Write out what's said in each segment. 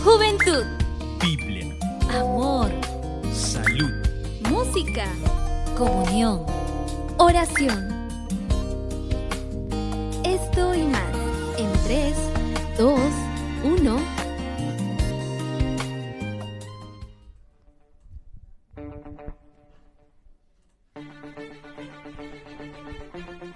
Juventud, Biblia, amor, salud, música, comunión, oración. Esto y más en 3, 2, 1.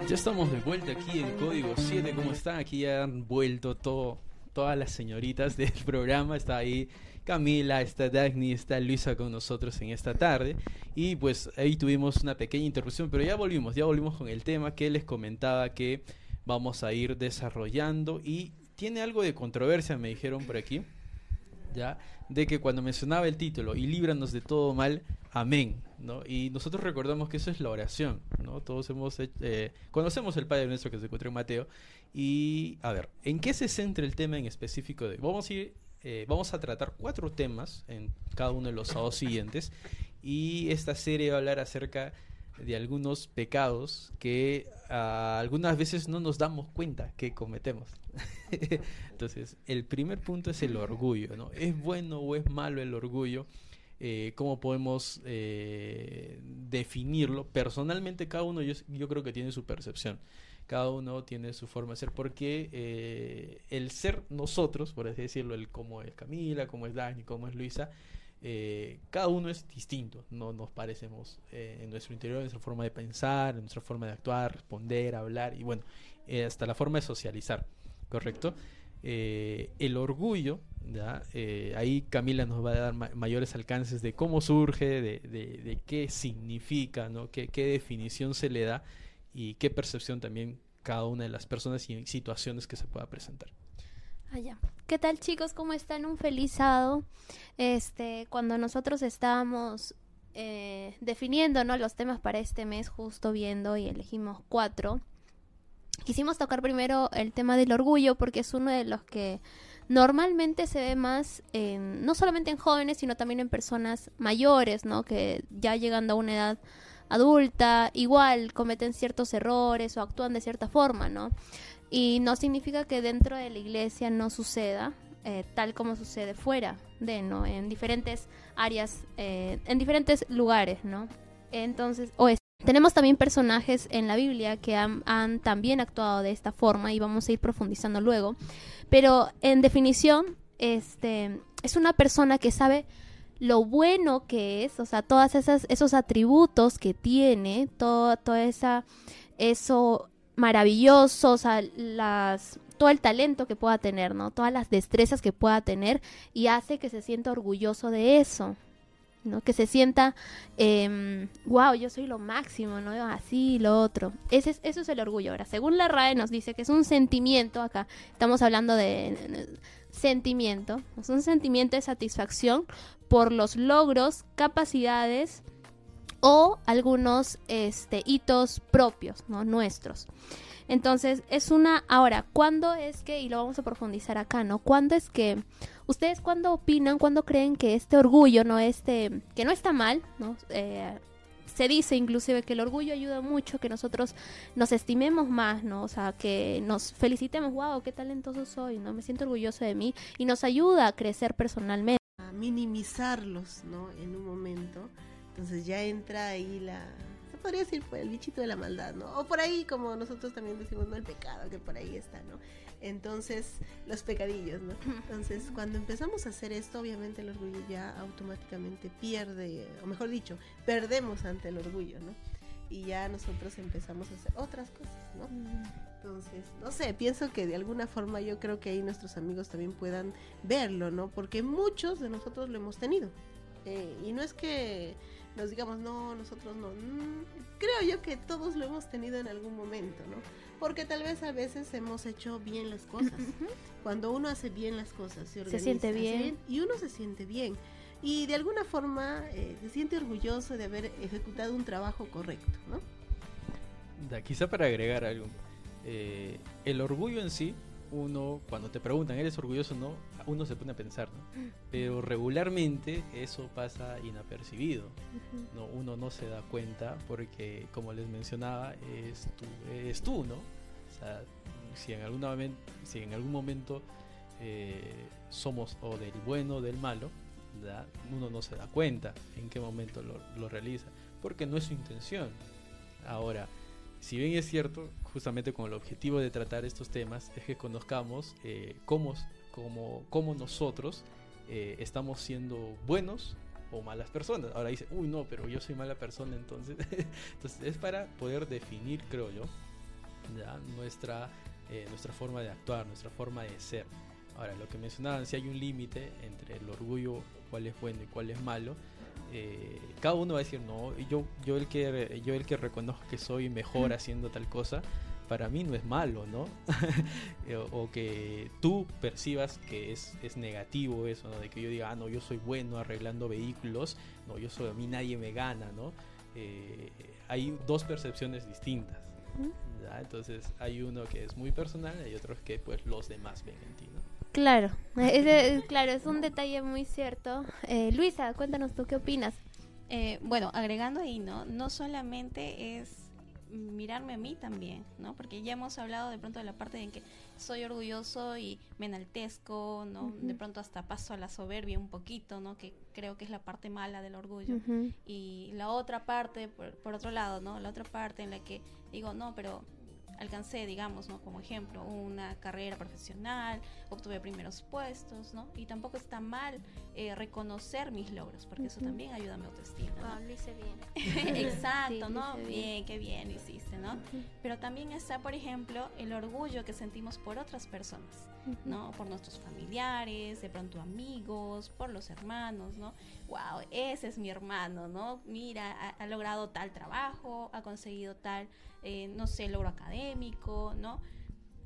Ya estamos de vuelta aquí en Código 7. ¿Cómo están? Aquí ya han vuelto todo, todas las señoritas del programa. Está ahí Camila, está Dagny, está Luisa con nosotros en esta tarde. Y pues ahí tuvimos una pequeña interrupción, pero ya volvimos, ya volvimos con el tema que les comentaba que vamos a ir desarrollando. Y tiene algo de controversia, me dijeron por aquí. ¿ya? De que cuando mencionaba el título, y líbranos de todo mal, amén, ¿no? Y nosotros recordamos que eso es la oración, ¿no? Todos hemos hecho- eh, conocemos el Padre nuestro que se encuentra en Mateo, y a ver, ¿en qué se centra el tema en específico de Vamos a ir, eh, vamos a tratar cuatro temas en cada uno de los sábados siguientes, y esta serie va a hablar acerca de algunos pecados que ah, algunas veces no nos damos cuenta que cometemos. Entonces, el primer punto es el orgullo, ¿no? ¿Es bueno o es malo el orgullo? Eh, ¿Cómo podemos eh, definirlo? Personalmente, cada uno yo, creo que tiene su percepción. Cada uno tiene su forma de ser, porque eh, el ser nosotros, por así decirlo, el cómo es Camila, cómo es Dani, cómo es Luisa, eh, cada uno es distinto, no nos parecemos eh, en nuestro interior, en nuestra forma de pensar, en nuestra forma de actuar, responder, hablar y bueno, hasta la forma de socializar, ¿correcto? Eh, el orgullo, ¿ya? Eh, ahí Camila nos va a dar ma- mayores alcances de cómo surge, de, de- de qué significa, ¿no? qué, qué definición se le da y qué percepción también cada una de las personas y situaciones que se pueda presentar. Allá. ¿Qué tal chicos? ¿Cómo están? Un feliz sábado. Este, cuando nosotros estábamos eh, definiendo ¿no? los temas para este mes, justo viendo y elegimos cuatro, quisimos tocar primero el tema del orgullo porque es uno de los que normalmente se ve más en, no solamente en jóvenes, sino también en personas mayores, ¿no? Que ya llegando a una edad adulta, igual cometen ciertos errores o actúan de cierta forma, ¿no? Y no significa que dentro de la iglesia no suceda eh, tal como sucede fuera de, ¿no? En diferentes áreas, eh, en diferentes lugares, ¿no? Entonces, o es- tenemos también personajes en la Biblia que han, también actuado de esta forma y vamos a ir profundizando luego. Pero en definición, este es una persona que sabe lo bueno que es, o sea, esas esos atributos que tiene, todo, toda esa eso maravilloso, o sea, las todo el talento que pueda tener, ¿no? Todas las destrezas que pueda tener y hace que se sienta orgulloso de eso, ¿no? Que se sienta, wow, yo soy lo máximo, ¿no? Así lo otro. Ese es, eso es el orgullo. Ahora, según la RAE nos dice que es un sentimiento, acá estamos hablando de sentimiento, es un sentimiento de satisfacción por los logros, capacidades o algunos este, hitos propios, ¿no? Nuestros. Entonces, es una... Ahora, ¿cuándo es que, y lo vamos a profundizar acá, ¿no? ¿Cuándo es que, ustedes cuándo opinan, cuándo creen que este orgullo, ¿no? Este, que no está mal, ¿no? Eh, se dice inclusive que el orgullo ayuda mucho, que nosotros nos estimemos más, ¿no? O sea, que nos felicitemos, wow, qué talentoso soy, ¿no? Me siento orgulloso de mí y nos ayuda a crecer personalmente. a minimizarlos, ¿no? En un momento. Entonces ya entra ahí la, podría decir pues, el bichito de la maldad, ¿no? O por ahí, como nosotros también decimos, ¿no? El pecado, que por ahí está, ¿no? Entonces, los pecadillos, ¿no? Entonces, cuando empezamos a hacer esto, obviamente el orgullo ya automáticamente pierde, o mejor dicho, perdemos ante el orgullo, ¿no? Y ya nosotros empezamos a hacer otras cosas, ¿no? Entonces, no sé, pienso que de alguna forma yo creo que ahí nuestros amigos también puedan verlo, ¿no? Porque muchos de nosotros lo hemos tenido. Eh, y no es que nos digamos, no, nosotros no. Mm, creo yo que todos lo hemos tenido en algún momento, ¿no? Porque tal vez a veces hemos hecho bien las cosas. Cuando uno hace bien las cosas, se, organiza, siente bien. y uno se siente bien. Y de alguna forma eh, se siente orgulloso de haber ejecutado un trabajo correcto, ¿no? Da, quizá para agregar algo. eh, el orgullo en sí, uno, cuando te preguntan, ¿eres orgulloso o no? Uno se pone a pensar, ¿no? Pero regularmente eso pasa inapercibido. ¿no? Uno no se da cuenta porque, como les mencionaba, es tú, ¿no? O sea, si en, algún momento, si en algún momento eh, somos o del bueno o del malo, ¿verdad? uno no se da cuenta en qué momento lo, lo realiza, porque no es su intención. Ahora, si bien es cierto, justamente con el objetivo de tratar estos temas, es que conozcamos eh, cómo, cómo, cómo nosotros eh, estamos siendo buenos o malas personas. Ahora dice, uy, no, pero yo soy mala persona, entonces. entonces es para poder definir, creo yo, ¿ya? Nuestra, eh, nuestra forma de actuar, nuestra forma de ser. Ahora, lo que mencionaban, si hay un límite entre el orgullo, cuál es bueno y cuál es malo, eh, cada uno va a decir, no, yo, yo, el que, yo el que reconozco que soy mejor haciendo tal cosa, para mí no es malo, ¿no? Eh, o, que tú percibas que es, es negativo eso, ¿no? De que yo diga, ah, no, yo soy bueno arreglando vehículos, no, yo soy, a mí nadie me gana, ¿no? Eh, hay dos percepciones distintas. ¿ya? Entonces hay uno que es muy personal y hay otro que pues los demás ven en ti, ¿no? Claro, es, es- claro, es un detalle muy cierto. Eh, Luisa, cuéntanos tú qué opinas. Eh, bueno, agregando ahí, ¿no? No solamente es mirarme a mí también, ¿no? Porque ya hemos hablado de pronto de la parte en que soy orgulloso y me enaltezco, ¿no? Ujú. De pronto hasta paso a la soberbia un poquito, ¿no? Que creo que es la parte mala del orgullo. Ujú. Y la otra parte, por, por otro lado, ¿no? La otra parte en la que digo, no, pero alcancé, digamos, ¿no? Como ejemplo, una carrera profesional, obtuve primeros puestos, ¿no? Y tampoco está mal eh, reconocer mis logros, porque eso también ayuda a mi autoestima, ¿no? Ah, lo hice bien. Exacto, Sí, ¿no? bien. Bien, qué bien hiciste, ¿no? Pero también está, por ejemplo, el orgullo que sentimos por otras personas, ¿no? Por nuestros familiares, de pronto amigos, por los hermanos, ¿no? Wow, ese es mi hermano, ¿no? Mira, ha, ha logrado tal trabajo, ha conseguido tal, eh, no sé, logro académico, ¿no?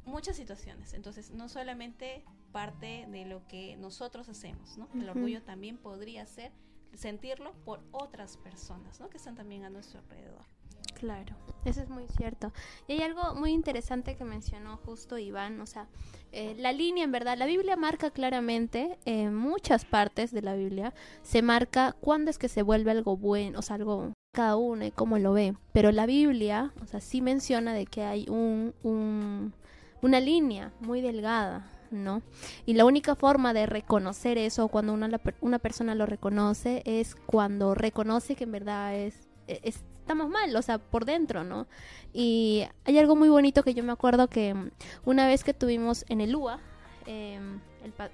Muchas situaciones. Entonces, no solamente parte de lo que nosotros hacemos, ¿no? El orgullo también podría ser sentirlo por otras personas, ¿no? Que están también a nuestro alrededor. Claro, eso es muy cierto. Y hay algo muy interesante que mencionó justo Iván, o sea, eh, la línea en verdad, la Biblia marca claramente, en muchas partes de la Biblia, se marca cuándo es que se vuelve algo bueno, o sea, algo cada uno y cómo lo ve. Pero la Biblia, o sea, sí menciona de que hay un, un- una línea muy delgada, ¿no? Y la única forma de reconocer eso, cuando una, una persona lo reconoce, es cuando reconoce que en verdad es, e- es- estamos mal, o sea, por dentro, ¿no? Y hay algo muy bonito que yo me acuerdo que mm, una vez que tuvimos en el UA, em,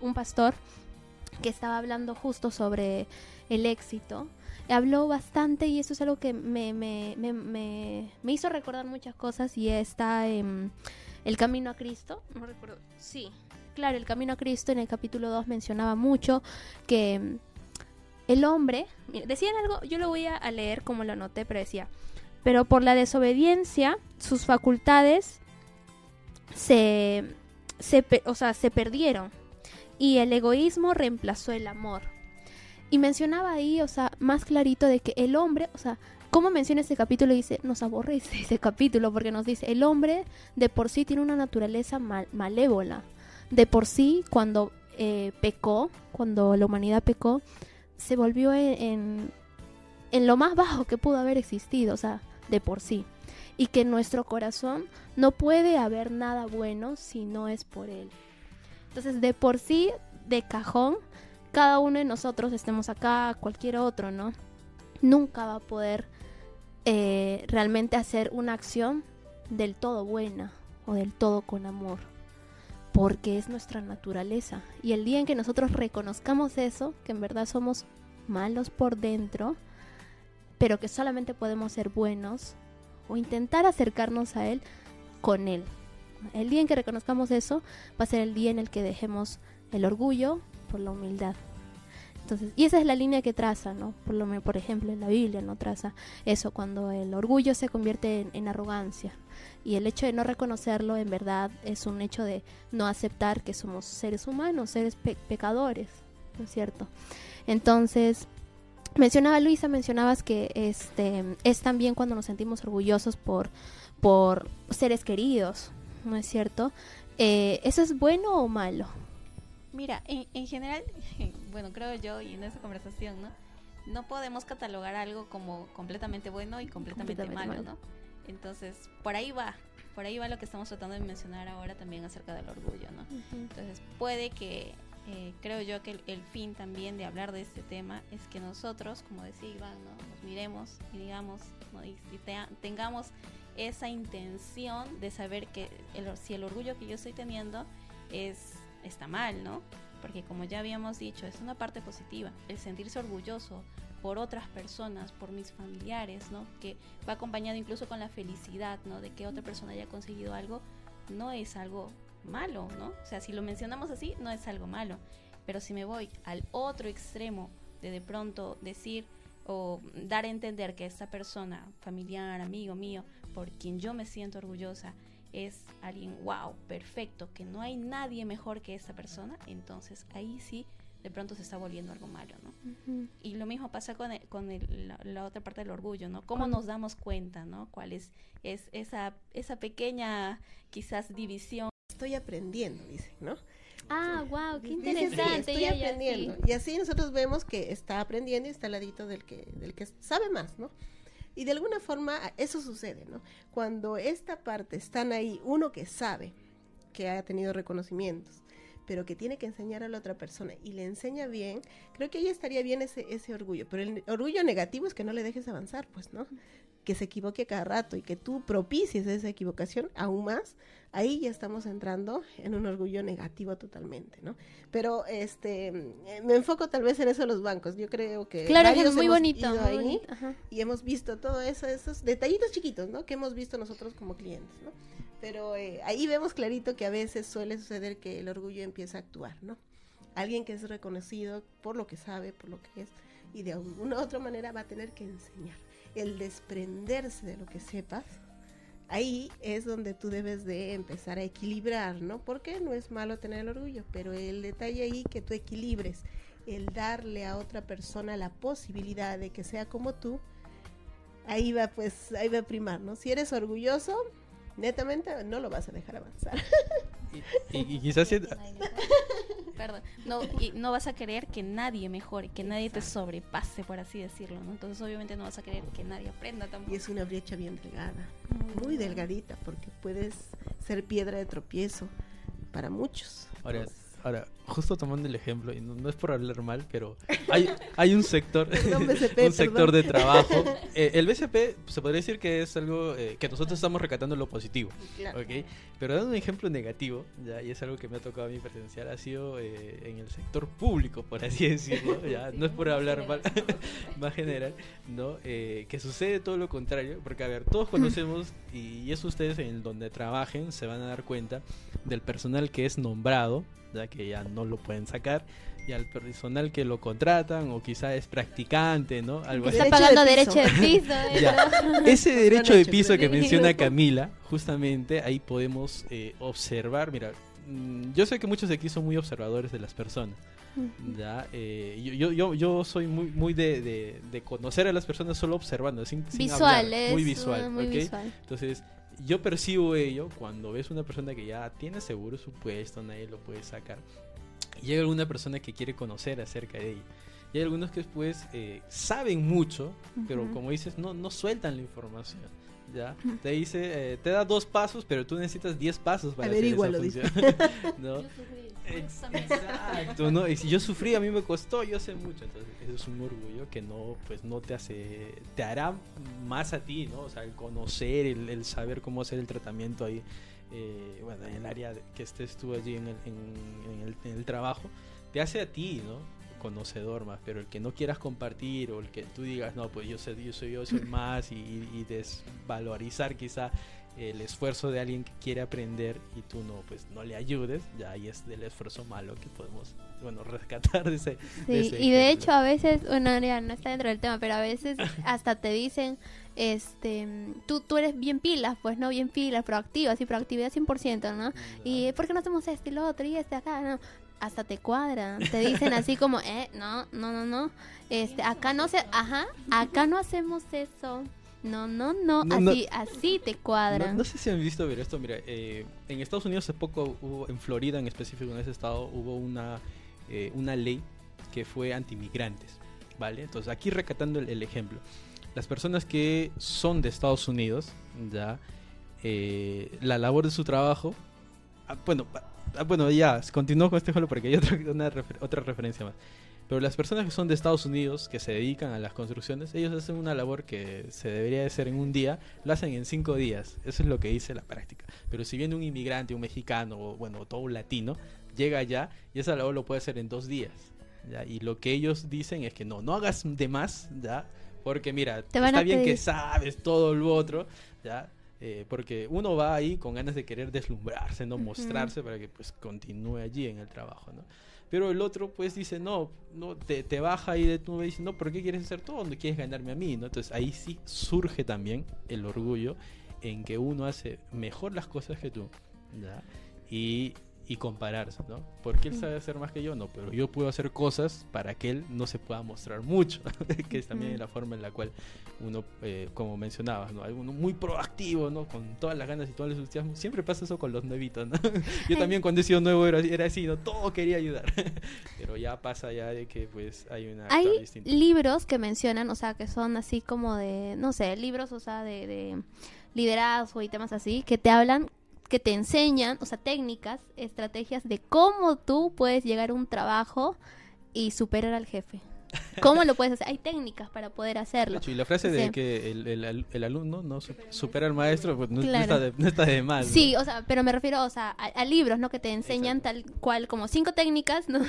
un pastor que estaba hablando justo sobre el éxito, habló bastante y eso es algo que me, me, me, me, hizo recordar muchas cosas y está en El Camino a Cristo, sí, claro, El Camino a Cristo en el capítulo 2 mencionaba mucho que mm, el hombre, decían algo, yo lo voy a, leer como lo anoté, pero decía, pero por la desobediencia sus facultades se, se, o sea, se perdieron y el egoísmo reemplazó el amor. Y mencionaba ahí, o sea, más clarito de que el hombre, o sea, como menciona ese capítulo, dice, nos aborrece ese capítulo porque nos dice, el hombre de por sí tiene una naturaleza mal- malévola. De por sí, cuando eh, pecó, cuando la humanidad pecó, se volvió en, en, en lo más bajo que pudo haber existido, o sea, de por sí. Y que en nuestro corazón no puede haber nada bueno si no es por él. Entonces, de por sí, de cajón, cada uno de nosotros, estemos acá, cualquier otro, ¿no? Nunca va a poder eh, realmente hacer una acción del todo buena o del todo con amor. Porque es nuestra naturaleza. Y el día en que nosotros reconozcamos eso, que en verdad somos malos por dentro, pero que solamente podemos ser buenos o intentar acercarnos a Él con Él. El día en que reconozcamos eso va a ser el día en el que dejemos el orgullo por la humildad. Y esa es la línea que traza, ¿no? Por, lo, por ejemplo, en la Biblia no traza eso, cuando el orgullo se convierte en, en arrogancia. Y el hecho de no reconocerlo, en verdad, es un hecho de no aceptar que somos seres humanos, seres pe- pecadores, ¿no es cierto? Entonces, mencionaba Luisa, mencionabas que este es también cuando nos sentimos orgullosos por, por seres queridos, ¿no es cierto? Eh, ¿Eso es bueno o malo? Mira, en, en general, bueno, creo yo y en esa conversación, ¿no? No podemos catalogar algo como completamente bueno y completamente, Completamente malo, malo. ¿no? Entonces, por ahí va, por ahí va lo que estamos tratando de mencionar ahora también acerca del orgullo, ¿no? Entonces, puede que, eh, creo yo que el, el fin también de hablar de este tema es que nosotros, como decía Iván, ¿no? nos miremos y digamos, ¿no? y, y tea- tengamos esa intención de saber que el, si el orgullo que yo estoy teniendo es está mal, ¿no? Porque como ya habíamos dicho, es una parte positiva, el sentirse orgulloso por otras personas, por mis familiares, ¿no? Que va acompañado incluso con la felicidad, ¿no? De que otra persona haya conseguido algo, no es algo malo, ¿no? O sea, si lo mencionamos así, no es algo malo. Pero si me voy al otro extremo de de pronto decir o dar a entender que esta persona, familiar, amigo mío, por quien yo me siento orgullosa, es alguien, wow, perfecto, que no hay nadie mejor que esta persona, entonces ahí sí de pronto se está volviendo algo malo, ¿no? Y lo mismo pasa con, el- con el- la, la otra parte del orgullo, ¿no? ¿Cómo nos damos cuenta, ¿no? ¿Cuál es, es esa, esa pequeña, quizás, división? Estoy aprendiendo, dice, ¿no? Ah, wow, qué Dice, sí, interesante. estoy ya, ya, aprendiendo. sí. Y así nosotros vemos que está aprendiendo y está al ladito del que, del que sabe más, ¿no? Y de alguna forma eso sucede, ¿no? Cuando esta parte están ahí, uno que sabe, que ha tenido reconocimientos, pero que tiene que enseñar a la otra persona y le enseña bien, creo que ahí estaría bien ese, ese orgullo. Pero el orgullo negativo es que no le dejes avanzar, pues, ¿no? Que se equivoque cada rato y que tú propicies esa equivocación aún más, ahí ya estamos entrando en un orgullo negativo totalmente, ¿no? Pero este eh, me enfoco tal vez en eso de los bancos. Yo creo que Claro, varios es muy hemos bonito. ido muy ahí bonito, y hemos visto todo eso, esos detallitos chiquitos, ¿no? Que hemos visto nosotros como clientes, ¿no? Pero eh, ahí vemos clarito que a veces suele suceder que el orgullo empieza a actuar, ¿no? Alguien que es reconocido por lo que sabe, por lo que es, y de alguna u otra manera va a tener que enseñar. El desprenderse de lo que sepas, ahí es donde tú debes de empezar a equilibrar, ¿no? Porque no es malo tener el orgullo, pero el detalle ahí que tú equilibres, el darle a otra persona la posibilidad de que sea como tú, ahí va pues, ahí va a primar, ¿no? Si eres orgulloso, netamente no lo vas a dejar avanzar. Y, y- y quizás si- Perdón. No, y no vas a querer que nadie mejore, que nadie te sobrepase, por así decirlo, ¿no? Entonces, obviamente, no vas a querer que nadie aprenda Y tampoco. es una brecha bien delgada, muy delgadita, porque puedes ser piedra de tropiezo para muchos. Ahora, Entonces, ahora, justo tomando el ejemplo, y no, no es por hablar mal, pero hay, hay un sector, Perdón, BCP, un sector perdón. de trabajo. Eh, el BCP se podría decir que es algo eh, que nosotros estamos recatando lo positivo, claro. ¿ok? Pero dando un ejemplo negativo, ya, y es algo que me ha tocado a mí presenciar, ha sido eh, en el sector público, por así decirlo, ya, no es por hablar mal, más general, ¿no? Eh, que sucede todo lo contrario, porque a ver, todos conocemos, y eso ustedes en donde trabajen se van a dar cuenta del personal que es nombrado, ya que ya no lo pueden sacar, y al personal que lo contratan, o quizá es practicante, ¿no? Algo así. está Derecho de pagando piso. derecho de piso. ¿eh? Ya. Ese derecho de piso que menciona Camila, justamente ahí podemos eh, observar, mira, mm, yo sé que muchos de aquí son muy observadores de las personas, ya, eh, yo, yo, yo, yo soy muy, muy de, de- de conocer a las personas solo observando, sin, sin Visual, hablar, es muy visual, muy ¿ok? visual. Entonces, yo percibo ello cuando ves una persona que ya tiene seguro su puesto, nadie lo puede sacar. Y llega alguna persona que quiere conocer acerca de ella. Y hay algunos que después eh, saben mucho, pero como dices, no, no sueltan la información. ¿ya? Te dice, eh, te da dos pasos, pero tú necesitas diez pasos para hacer esa función. ¿no? Ex- Exacto, ¿no? Y si yo sufrí, a mí me costó, yo sé mucho, entonces eso es un orgullo que no, pues no te hace, te hará más a ti, ¿no? O sea, el conocer, el, el saber cómo hacer el tratamiento ahí, eh, bueno, en el área que estés tú allí en el, en, en el, en el trabajo, te hace a ti, ¿no? Conocedor más, pero el que no quieras compartir o el que tú digas, no, pues yo sé, yo soy yo, soy más y, y desvalorizar quizá el esfuerzo de alguien que quiere aprender y tú no, pues no le ayudes, ya ahí es del esfuerzo malo que podemos, bueno, rescatar de ese, de ese y de hecho a veces, bueno, ya no está dentro del tema, pero a veces hasta te dicen, este, tú, tú eres bien pilas, pues no, bien pilas, proactiva, sí, proactividad 100%, ¿no? Y ¿por qué no hacemos este y lo otro y este acá? No, hasta te cuadran, te dicen así como, eh, no, no, no, no, este, acá no se, ajá, acá no hacemos eso. No, no, no, No, no. así, así te No, cuadran. no sé si han visto ver esto, mira, eh, en Estados Unidos hace poco hubo, en Florida en específico, en ese estado, hubo una, eh, una ley que fue antimigrantes, ¿vale? Entonces aquí recatando el, el ejemplo. las personas que son de Estados Unidos, ya, eh, la labor de su trabajo, ah, bueno, ah, bueno, ya, continúo con este ejemplo porque hay otra, una refer- otra referencia más. Pero las personas que son de Estados Unidos, que se dedican a las construcciones, ellos hacen una labor que se debería de hacer en un día, lo hacen en cinco días. Eso es lo que dice la práctica. Pero si viene un inmigrante, un mexicano, o bueno, todo un latino, llega allá y esa labor lo puede hacer en dos días. ¿ya? Y lo que ellos dicen es que no, no hagas de más, ¿ya? Porque mira, Te está bien que sabes todo lo otro, ¿ya? Eh, porque uno va ahí con ganas de querer deslumbrarse, no Ujú. mostrarse para que pues continúe allí en el trabajo, ¿no? Pero el otro pues dice, no, no te, te baja ahí de tu nube y dice, no, ¿por qué quieres hacer todo? No quieres ganarme a mí, ¿no? Entonces ahí sí surge también el orgullo en que uno hace mejor las cosas que tú. Y, y compararse, ¿no? Porque él sabe hacer más que yo, no, pero yo puedo hacer cosas para que él no se pueda mostrar mucho, que es también Ujú. la forma en la cual uno, eh, como mencionabas, ¿no? Hay uno muy proactivo, ¿no? Con todas las ganas y todo el entusiasmo. Siempre pasa eso con los nuevitos, ¿no? Yo también cuando he sido nuevo era, era así, ¿no? Todo quería ayudar. Pero ya pasa ya de que pues hay una Hay libros que mencionan, o sea, que son así como de, no sé, libros, o sea, de, de liderazgo y temas así, que te hablan, que te enseñan, o sea, técnicas, estrategias de cómo tú puedes llegar a un trabajo y superar al jefe. ¿Cómo lo puedes hacer? Hay técnicas para poder De hacerlo. y la frase de que el, el al- el alumno no su- supera al maestro, pues no, está, de, no está de. ¿no? Sí, o sea, pero me refiero, o sea, a, a libros, ¿no? Que te enseñan tal cual como cinco técnicas, ¿no?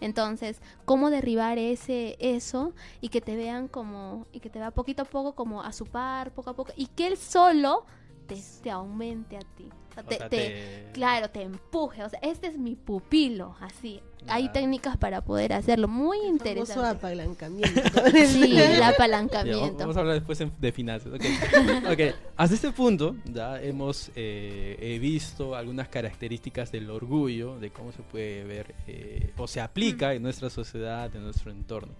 Entonces, cómo derribar ese eso y que te vean como y que te vea poquito a poco como a su par, poco a poco y que él solo te, te aumente a ti. O sea, O te- sea, te- te- claro, te empuje, o sea, este es mi pupilo, así. Hay técnicas para poder hacerlo, muy Famoso interesante. apalancamiento. Sí, el Ya, apalancamiento. vamos a hablar después en- de finanzas. Ok, Ok, hasta este punto ya hemos eh, he visto algunas características del orgullo, de cómo se puede ver eh, o se aplica en nuestra sociedad, en nuestro entorno.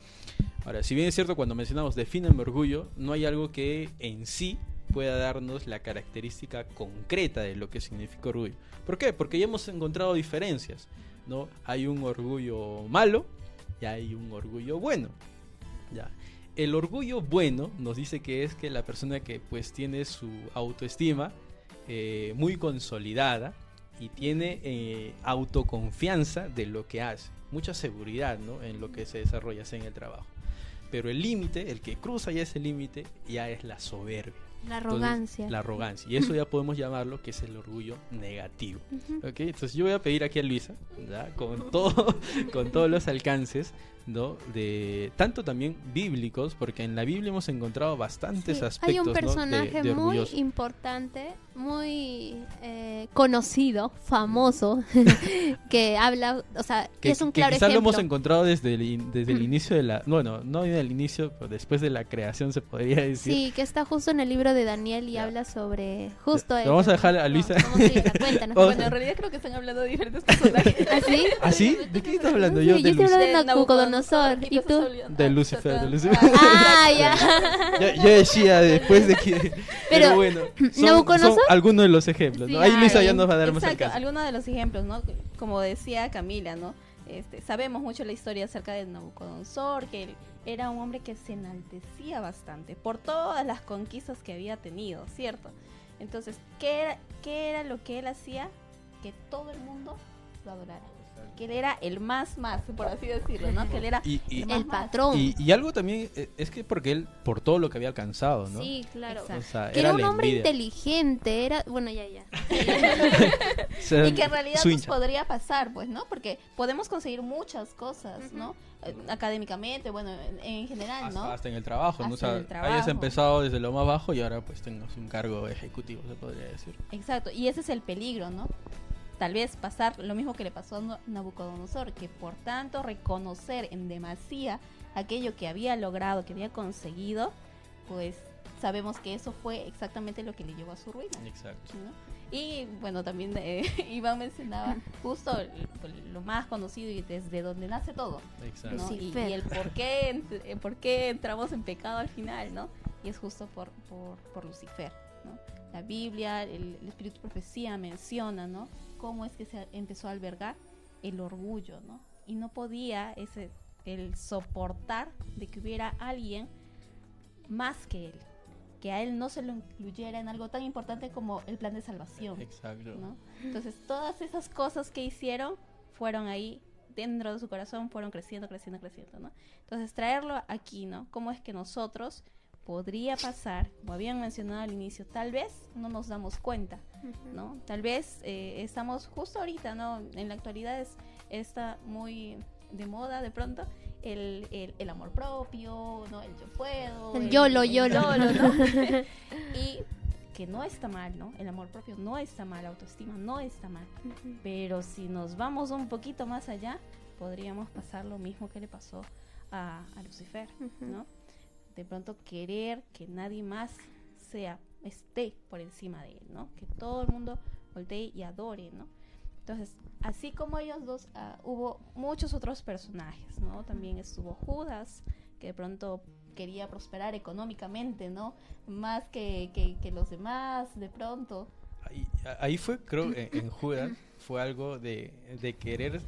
Ahora, si bien es cierto, cuando mencionamos defíname orgullo, no hay algo que en sí pueda darnos la característica concreta de lo que significa orgullo. ¿Por qué? Porque ya hemos encontrado diferencias. ¿no? Hay un orgullo malo y hay un orgullo bueno. Ya. El orgullo bueno nos dice que es que la persona que pues tiene su autoestima eh, muy consolidada y tiene eh, autoconfianza de lo que hace, mucha seguridad ¿no? en lo que se desarrolla en el trabajo. Pero el límite, el que cruza ya ese límite, ya es la soberbia. La Entonces, arrogancia. la arrogancia. Y eso ya podemos llamarlo que es el orgullo negativo. Ujú. ¿ok? Entonces yo voy a pedir aquí a Luisa, ¿ya? con todo, con todos los alcances, ¿no? De tanto también bíblicos, porque en la Biblia hemos encontrado bastantes Sí, aspectos Hay un ¿no? de- personaje de muy importante, muy eh, conocido, famoso, que habla, o sea, que, es un que claro quizás lo ejemplo. hemos encontrado desde el, desde el Mm. inicio de la bueno no en el inicio pero después de la creación se podría decir Sí, que está justo en el libro de Daniel y Ya. habla sobre justo vamos a ¿no? dejar a No, Luisa. ¿cómo se llama? Cuéntanos. Bueno, en realidad creo que están hablando de diferentes personajes. ¿Así? ¿Ah, sí? ¿de qué estás hablando Sí, yo yo de, estoy hablando de Nabucodonosor, ¿y tú? de Lucifer de. Lucifer Ah, ya. yo, yo decía después de que pero, Pero, bueno son, ¿Nabucodonosor? son algunos de los ejemplos ¿no? Sí, ahí Luisa ya nos va a dar más Exacto, alcance algunos de los ejemplos, ¿no? Como decía Camila, ¿no? Este, sabemos mucho la historia acerca de Nabucodonosor, que él era un hombre que se enaltecía bastante por todas las conquistas que había tenido, ¿cierto? Entonces, ¿qué era, qué era lo que él hacía? Que todo el mundo lo adorara. Que él era el más más, por así decirlo, ¿no? Que él era y, y, El patrón. y- y algo también eh, es que porque él por todo lo que había alcanzado no Sí, claro. Exacto. o sea, Que era un hombre envidia. inteligente, era, bueno, ya, ya. O sea, Y que en realidad nos hincha. podría pasar, pues, ¿no? Porque podemos conseguir muchas cosas, ¿no? Eh, Académicamente, bueno, en, en general, hasta, ¿no? hasta en el trabajo, ¿no? O Hasta sea, el hayas trabajo. empezado desde lo más bajo y ahora pues tengas un cargo ejecutivo, se podría decir. Exacto, y ese es el peligro, ¿no? Tal vez pasar lo mismo que le pasó a No- Nabucodonosor, que por tanto reconocer en demasía aquello que había logrado, que había conseguido, pues sabemos que eso fue exactamente lo que le llevó a su ruina. Exacto. ¿no? Y bueno, también eh, Iván mencionaba justo el- lo más conocido y desde donde nace todo. Exacto. ¿no? Y, Lucifer. y el por qué, eh, por qué entramos en pecado al final, ¿no? Y es justo por, por, por Lucifer, ¿no? La Biblia, el, el Espíritu de Profecía menciona, ¿no? Cómo es que se empezó a albergar el orgullo, ¿no? Y no podía ese, el soportar de que hubiera alguien más que él. Que a él no se lo incluyera en algo tan importante como el plan de salvación. Exacto. ¿no? Entonces, todas esas cosas que hicieron fueron ahí dentro de su corazón, fueron creciendo, creciendo, creciendo, ¿no? Entonces, traerlo aquí, ¿no? ¿Cómo es que nosotros podría pasar, como habían mencionado al inicio, tal vez no nos damos cuenta, ¿no? Tal vez eh, estamos justo ahorita, ¿no? En la actualidad es, está muy de moda de pronto el, el, el amor propio, ¿no? El yo puedo. El YOLO, YOLO. ¿no? y que no está mal, ¿no? El amor propio no está mal, la autoestima no está mal. Pero si nos vamos un poquito más allá, podríamos pasar lo mismo que le pasó a, a Lucifer, ¿no? De pronto querer que nadie más sea, esté por encima de él, ¿no? Que todo el mundo voltee y adore, ¿no? Entonces, así como ellos dos, ah, hubo muchos otros personajes, ¿no? También estuvo Judas, que de pronto quería prosperar económicamente, ¿no? Más que, que, los demás, de pronto. Ahí, ahí fue, creo, en, en Judas, fue algo de, de querer,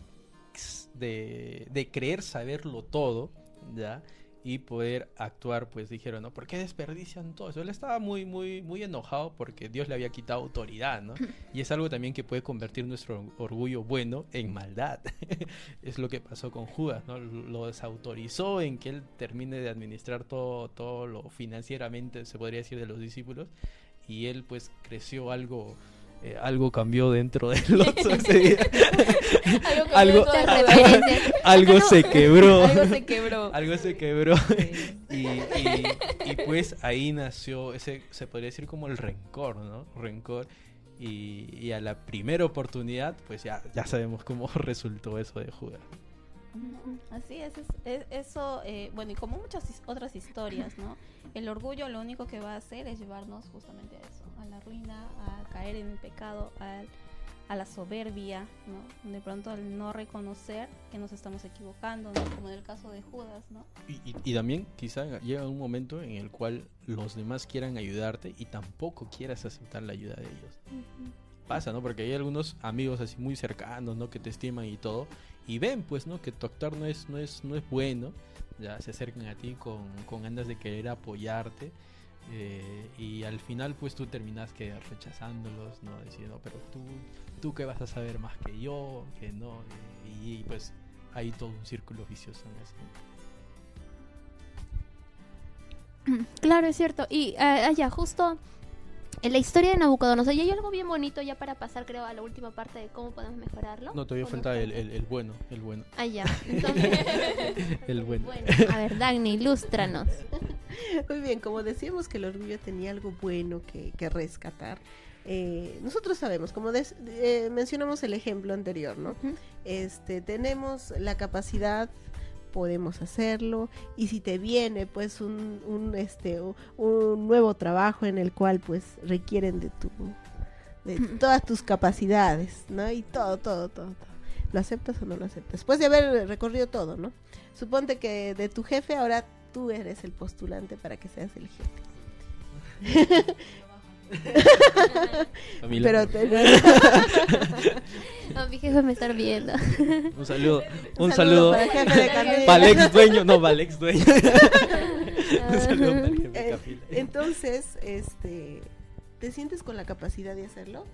de, de creer saberlo todo, ¿ya? Y poder actuar, pues dijeron, ¿no? ¿Por qué desperdician todo eso? Él estaba muy, muy, muy enojado porque Dios le había quitado autoridad, ¿no? Y es algo también que puede convertir nuestro orgullo bueno en maldad. es lo que pasó con Judas, ¿no? Lo desautorizó en que él termine de administrar todo, todo lo financieramente, se podría decir, de los discípulos. Y él, pues, creció algo eh, algo cambió dentro del otro ese día. algo, algo, algo se quebró. Algo se quebró. algo se quebró. Y, y, y, pues ahí nació ese, se podría decir como el rencor, ¿no? Rencor. Y, y a la primera oportunidad, pues ya, ya sabemos cómo resultó eso de Judas. Así es, es, es eso, eh, bueno, y como muchas otras historias, ¿no? El orgullo lo único que va a hacer es llevarnos justamente a eso, a la ruina, a caer en el pecado, a, a la soberbia, ¿no? De pronto al no reconocer que nos estamos equivocando, ¿no? Como en el caso de Judas, ¿no? Y, y, y también quizá llega un momento en el cual los demás quieran ayudarte y tampoco quieras aceptar la ayuda de ellos. Uh -huh pasa, ¿no? Porque hay algunos amigos así muy cercanos, ¿no? Que te estiman y todo. Y ven, pues, ¿no? Que tu actuar no es, no es, no es bueno. Ya se acercan a ti con, con ganas de querer apoyarte. Eh, y al final, pues, tú terminas que rechazándolos, ¿no? Diciendo, pero tú, tú que vas a saber más que yo, que no. Y, y pues, hay todo un círculo vicioso en eso. Claro, es cierto. Y uh, allá, justo en la historia de Nabucodonosor, y hay algo bien bonito ya para pasar, creo, a la última parte de cómo podemos mejorarlo. No, todavía falta el, el, el, bueno, el bueno. Ah, ya. Entonces, el bueno. bueno. A ver, Dagny, ilústranos. Muy bien, como decíamos que el orgullo tenía algo bueno que, que rescatar, eh, nosotros sabemos, como des, eh, mencionamos el ejemplo anterior, ¿no? Uh -huh. Este, tenemos la capacidad podemos hacerlo y si te viene pues un, un este un nuevo trabajo en el cual pues requieren de tu de todas tus capacidades no y todo todo todo, todo. lo aceptas o no lo aceptas después de haber recorrido todo no suponte que de tu jefe ahora tú eres el postulante para que seas el jefe Pero te... no, mi jefe me está viendo. Un saludo, un, saludo, para, el jefe de para el ex dueño, no, para el ex dueño. un saludo para el jefe de Capila. Entonces, este, ¿te sientes con la capacidad de hacerlo?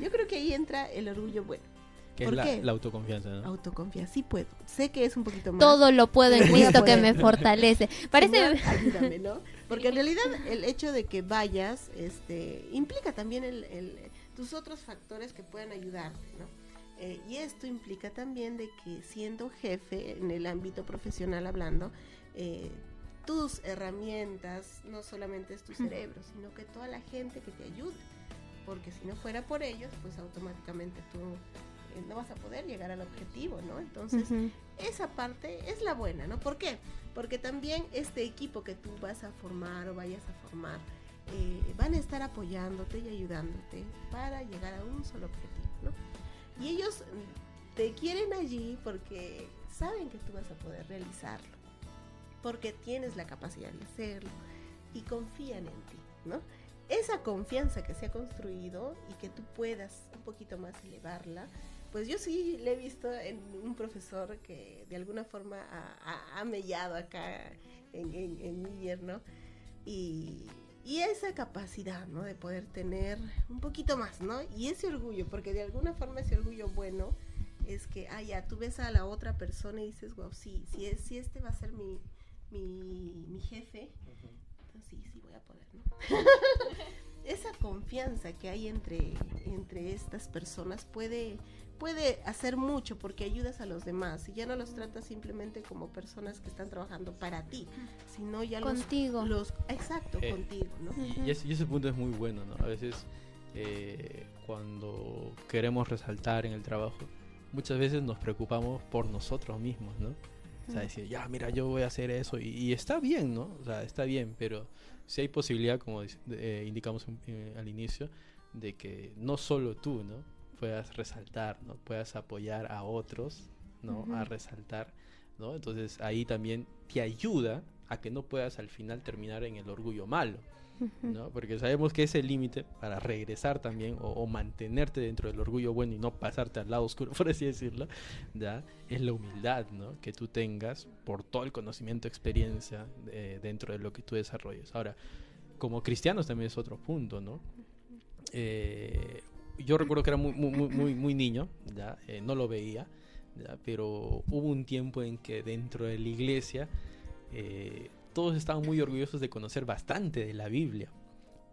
Yo creo que ahí entra el orgullo bueno. Que es la, la, autoconfianza, ¿no? Autoconfianza, sí puedo. Sé que es un poquito más. Todo lo puedo en Cristo que me fortalece. Parece. Señor, ayúdame, ¿no? Porque en realidad el hecho de que vayas este, implica también el, el, tus otros factores que puedan ayudarte, ¿no? Eh, y esto implica también de que siendo jefe en el ámbito profesional hablando, eh, tus herramientas no solamente es tu cerebro, sino que toda la gente que te ayude. Porque si no fuera por ellos, pues automáticamente tú no vas a poder llegar al objetivo, ¿no? Entonces, uh -huh. esa parte es la buena, ¿no? ¿Por qué? Porque también este equipo que tú vas a formar o vayas a formar, eh, van a estar apoyándote y ayudándote para llegar a un solo objetivo, ¿no? Y ellos te quieren allí porque saben que tú vas a poder realizarlo, porque tienes la capacidad de hacerlo y confían en ti, ¿no? Esa confianza que se ha construido y que tú puedas un poquito más elevarla, pues yo sí le he visto en un profesor que de alguna forma ha, mellado acá en, en, en mi yerno y, y esa capacidad, ¿no? De poder tener un poquito más, ¿no? Y ese orgullo, porque de alguna forma ese orgullo bueno es que, ah, ya, tú ves a la otra persona y dices, wow, sí, si, es, si este va a ser mi, mi, mi jefe, entonces sí, sí voy a poder, ¿no? esa confianza que hay entre, entre estas personas puede, puede hacer mucho porque ayudas a los demás y ya no los tratas simplemente como personas que están trabajando para ti, sino ya los- Contigo. los, exacto, Eh, contigo, ¿no? Y, y ese, y ese punto es muy bueno, ¿no? A veces eh, cuando queremos resaltar en el trabajo, muchas veces nos preocupamos por nosotros mismos, ¿no? O sea, decir, ya, mira, yo voy a hacer eso y, y está bien, ¿no? O sea, está bien, pero si hay posibilidad, como eh, indicamos en- eh, al inicio, de que no solo tú, ¿no? Puedas resaltar, ¿no? Puedas apoyar a otros, ¿no? A Ujú. resaltar, ¿no? Entonces ahí también te ayuda a que no puedas al final terminar en el orgullo malo, ¿no? Porque sabemos que ese límite para regresar también o, o mantenerte dentro del orgullo bueno y no pasarte al lado oscuro, por así decirlo, ¿ya? Es la humildad, ¿no? Que tú tengas por todo el conocimiento, experiencia eh, dentro de lo que tú desarrolles. Ahora, como cristianos también es otro punto, ¿no? Eh, yo recuerdo que era muy, muy, muy, niño, ¿ya? Eh, no lo veía. Pero hubo un tiempo en que dentro de la iglesia eh, todos estaban muy orgullosos de conocer bastante de la Biblia.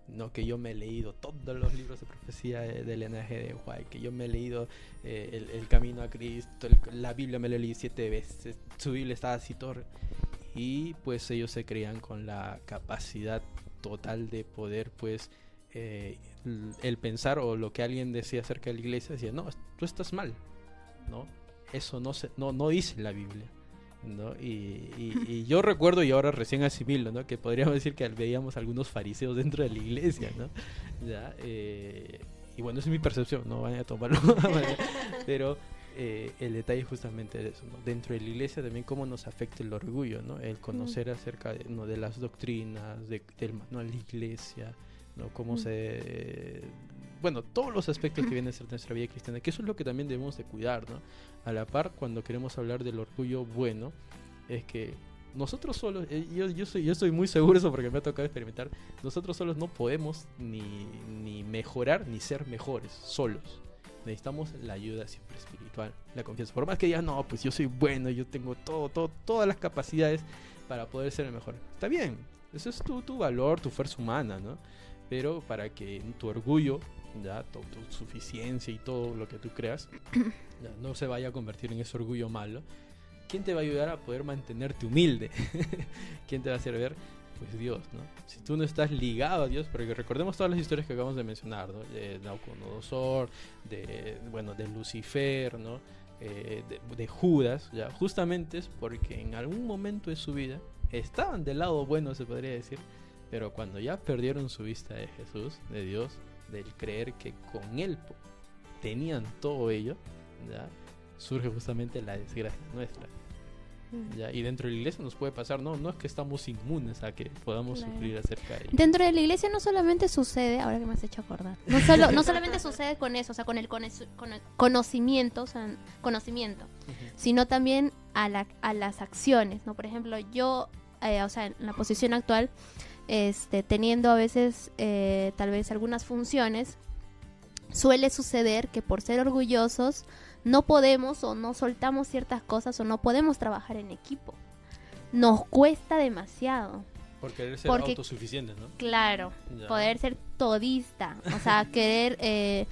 No, que yo me he leído todos los libros de profecía de- del NG de White, que yo me he leído eh, el, Camino a Cristo, la Biblia me la leí siete veces, su Biblia estaba así todo. Y pues ellos se creían con la capacidad total de poder pues el pensar o lo que alguien decía acerca de la iglesia, decía, no, tú estás mal, ¿no? Eso no, se, no, no dice la Biblia. ¿no? Y, y- y yo recuerdo y ahora recién asimilo, ¿no? Que podríamos decir que veíamos algunos fariseos dentro de la iglesia, ¿no? Ya, eh, y bueno, esa es mi percepción, no vayan a tomarlo pero eh, el detalle justamente de eso, ¿no? Dentro de la iglesia también cómo nos afecta el orgullo, ¿no? El conocer acerca de, ¿no? de las doctrinas, de- del manual de iglesia, ¿no? Cómo Mm. se... Bueno, todos los aspectos que vienen a ser nuestra vida cristiana, que eso es lo que también debemos de cuidar, ¿no? A la par, cuando queremos hablar del orgullo bueno, es que nosotros solos, eh, yo, yo, soy, yo estoy muy seguro de eso porque me ha tocado experimentar, nosotros solos no podemos ni, ni mejorar ni ser mejores, solos. Necesitamos la ayuda siempre espiritual, la confianza. Por más que digas, no, pues yo soy bueno, yo tengo todo, todo, todas las capacidades para poder ser el mejor. Está bien, eso es tu, tu valor, tu fuerza humana, ¿no? Pero para que tu orgullo, ya, tu, tu suficiencia y todo lo que tú creas, ya, no se vaya a convertir en ese orgullo malo, ¿quién te va a ayudar a poder mantenerte humilde? ¿Quién te va a hacer ver? Pues Dios, ¿no? Si tú no estás ligado a Dios, porque recordemos todas las historias que acabamos de mencionar, ¿no? De Nauconosor, de, bueno, de Lucifer, ¿no? Eh, de, de Judas, ya, justamente es porque en algún momento de su vida estaban del lado bueno, se podría decir, pero cuando ya perdieron su vista de Jesús, de Dios, del creer que con Él tenían todo ello, ya, surge justamente la desgracia nuestra. Ya, y dentro de la iglesia nos puede pasar, no, no es que estamos inmunes a que podamos Claro. sufrir acerca de ello. Dentro de la iglesia no solamente sucede, ahora que me has hecho acordar, no, solo, no solamente sucede con eso, o sea, con el, con el conocimiento, o sea, conocimiento, Ujú. sino también a, la, a las acciones, ¿no? Por ejemplo, yo, eh, o sea, en la posición actual, este, teniendo a veces eh, tal vez algunas funciones, suele suceder que por ser orgullosos no podemos o no soltamos ciertas cosas o no podemos trabajar en equipo. Nos cuesta demasiado. Por querer ser Porque- autosuficientes, ¿no? Claro, Ya. poder ser todista, o sea, querer... eh,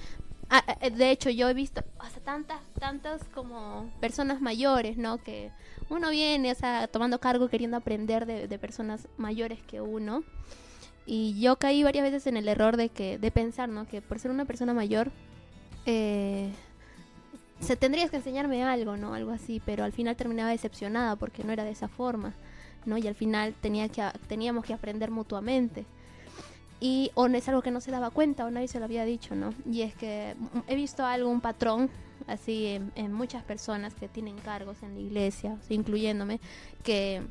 ah, de hecho, yo he visto hasta tantas, tantas como personas mayores, ¿no? Que uno viene, o sea, tomando cargo, queriendo aprender de, personas mayores que uno. Y yo caí varias veces en el error de que de pensar, ¿no? Que por ser una persona mayor, eh, se tendrías que enseñarme algo, ¿no? Algo así, pero al final terminaba decepcionada porque no era de esa forma, ¿no? Y al final tenía que, teníamos que aprender mutuamente. Y o es algo que no se daba cuenta o nadie se lo había dicho, ¿no? Y es que mm, he visto algo, un patrón, así en, en muchas personas que tienen cargos en la iglesia, incluyéndome, que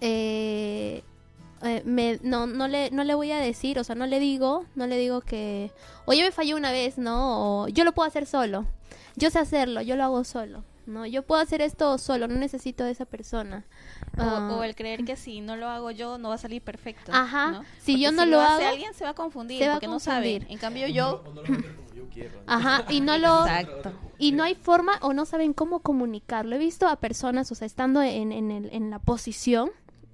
eh, eh, me, no, no, le, no le voy a decir, o sea, no le digo, no le digo que, oye, me falló una vez, ¿no? O yo lo puedo hacer solo. yo sé hacerlo, yo lo hago solo, ¿no? Yo puedo hacer esto solo, no necesito de esa persona. O, Ah, o el creer que si no lo hago yo no va a salir perfecto. Ajá. ¿no? Si Porque yo no lo hago, alguien se va a confundir se va a no sabe. En cambio yo. Ajá, y no lo... exacto. Y no hay forma o no saben cómo comunicarlo. He visto a personas, o sea, estando en, en, el- en la posición,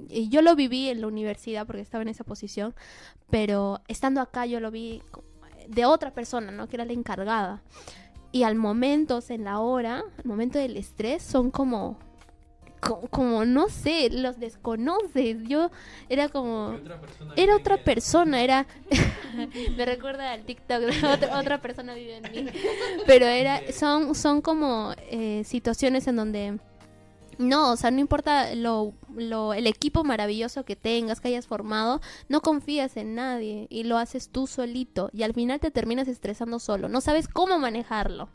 y yo lo viví en la universidad porque estaba en esa posición, pero estando acá yo lo vi de otra persona, ¿no? Que era la encargada. Y al momento, en la hora, al momento del estrés, son como, co- como, no sé, los desconoces. Yo era como... Otra Era otra persona, era... Me recuerda al TikTok otra, otra persona vive en mí. Pero era, son, son como eh, situaciones en donde... No, o sea, no importa lo, lo, el equipo maravilloso que tengas, que hayas formado, no confías en nadie y lo haces tú solito y al final te terminas estresando solo, no sabes cómo manejarlo.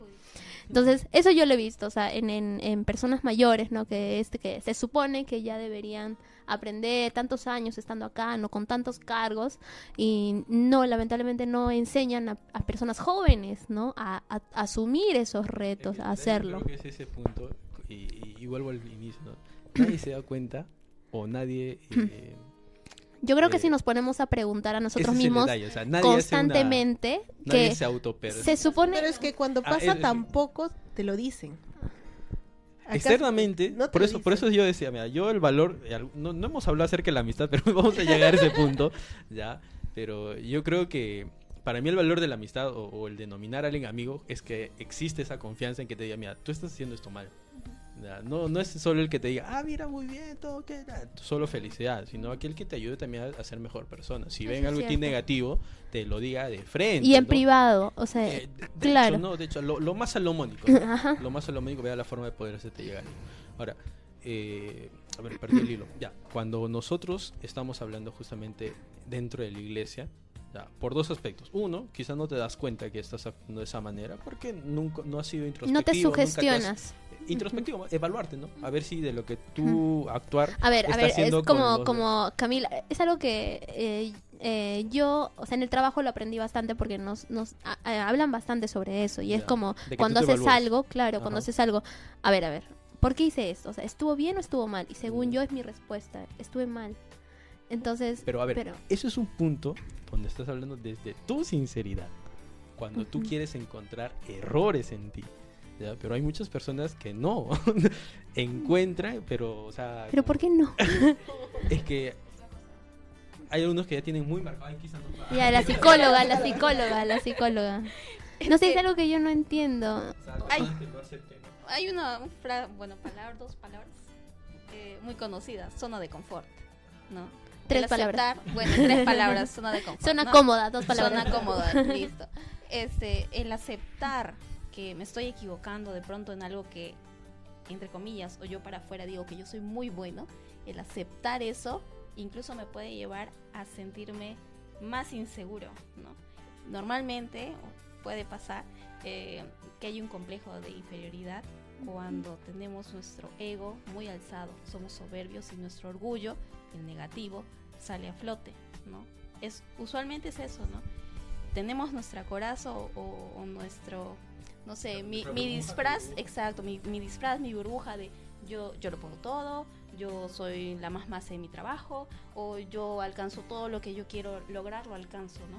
Entonces, eso yo lo he visto, o sea, en, en, en personas mayores, ¿no? Que, este, que se supone que ya deberían aprender tantos años estando acá, no con tantos cargos, y no, lamentablemente no enseñan a, a personas jóvenes, ¿no? A, a- a asumir esos retos, a hacerlo. Creo que es ese punto, y, y- y vuelvo al inicio, ¿no? Nadie se da cuenta o nadie... eh, Yo creo que eh, si nos ponemos a preguntar a nosotros mismos detalle, o sea, nadie hace una- constantemente nadie que se se supone... Pero es que cuando Ah, pasa es- tampoco te lo dicen. Acá Externamente, no por eso, por eso yo decía, mira, yo el valor, eh, no, no hemos hablado acerca de la amistad, pero vamos a llegar a ese punto, ya, pero yo creo que para mí el valor de la amistad o, o el denominar a alguien amigo es que existe esa confianza en que te diga, mira, tú estás haciendo esto mal. No, no es solo el que te diga, ah, mira, muy bien, todo que solo felicidad, sino aquel que te ayude también a, ser mejor persona. Si ven algo en ti negativo, te lo diga de frente. Y en ¿no? privado, o sea, Eh, de- de claro. hecho, no, de hecho, lo, lo más salomónico. Lo más salomónico, vea la forma de poder hacerte llegar. Ahora, eh, a ver, perdí el hilo. Ya, cuando nosotros estamos hablando justamente dentro de la iglesia, ya, por dos aspectos. Uno, quizás no te das cuenta que estás actuando de esa manera porque nunca no has sido introspectivo. no te nunca has- sugestionas. introspectivo, evaluarte, ¿no? A ver si de lo que tú actuar. A ver, a ver, es como, los como Camila, es algo que eh, eh, yo, o sea, en el trabajo lo aprendí bastante porque nos, nos a- a- hablan bastante sobre eso y es como cuando haces algo, claro, cuando haces algo, a ver, a ver, ¿por qué hice esto? O sea, ¿estuvo bien o estuvo mal? Y según Mm. yo es mi respuesta, estuve mal. Entonces, Pero a ver, pero- eso es un punto donde estás hablando desde tu sinceridad. Cuando tú quieres encontrar errores en ti. ¿Ya? Pero hay muchas personas que no encuentran, pero, o sea, pero ¿por qué no? es que hay algunos que ya tienen muy marcado. Ay, quizás no- Ya, la psicóloga, la psicóloga, la psicóloga. No sé, es algo que yo no entiendo. O sea, Ay. que lo acepten, ¿no? Hay una, un fra- bueno, palabra, dos palabras eh, muy conocidas, zona de confort, ¿no? Tres El palabras. aceptar- Bueno, tres palabras, zona de confort. Zona ¿no? cómoda, dos palabras. Zona cómoda, listo. Este, el aceptar que me estoy equivocando de pronto en algo que, entre comillas, o yo para afuera digo que yo soy muy bueno, el aceptar eso incluso me puede llevar a sentirme más inseguro, ¿no? Normalmente puede pasar eh, que hay un complejo de inferioridad cuando tenemos nuestro ego muy alzado, somos soberbios y nuestro orgullo, el negativo, sale a flote, ¿no? Es, usualmente es eso, ¿no? Tenemos nuestra coraza o- o nuestro, no sé, mi, mi disfraz, exacto, mi, mi disfraz, mi burbuja de yo, yo lo puedo todo, yo soy la más masa en mi trabajo, o yo alcanzo todo lo que yo quiero lograr, lo alcanzo, ¿no?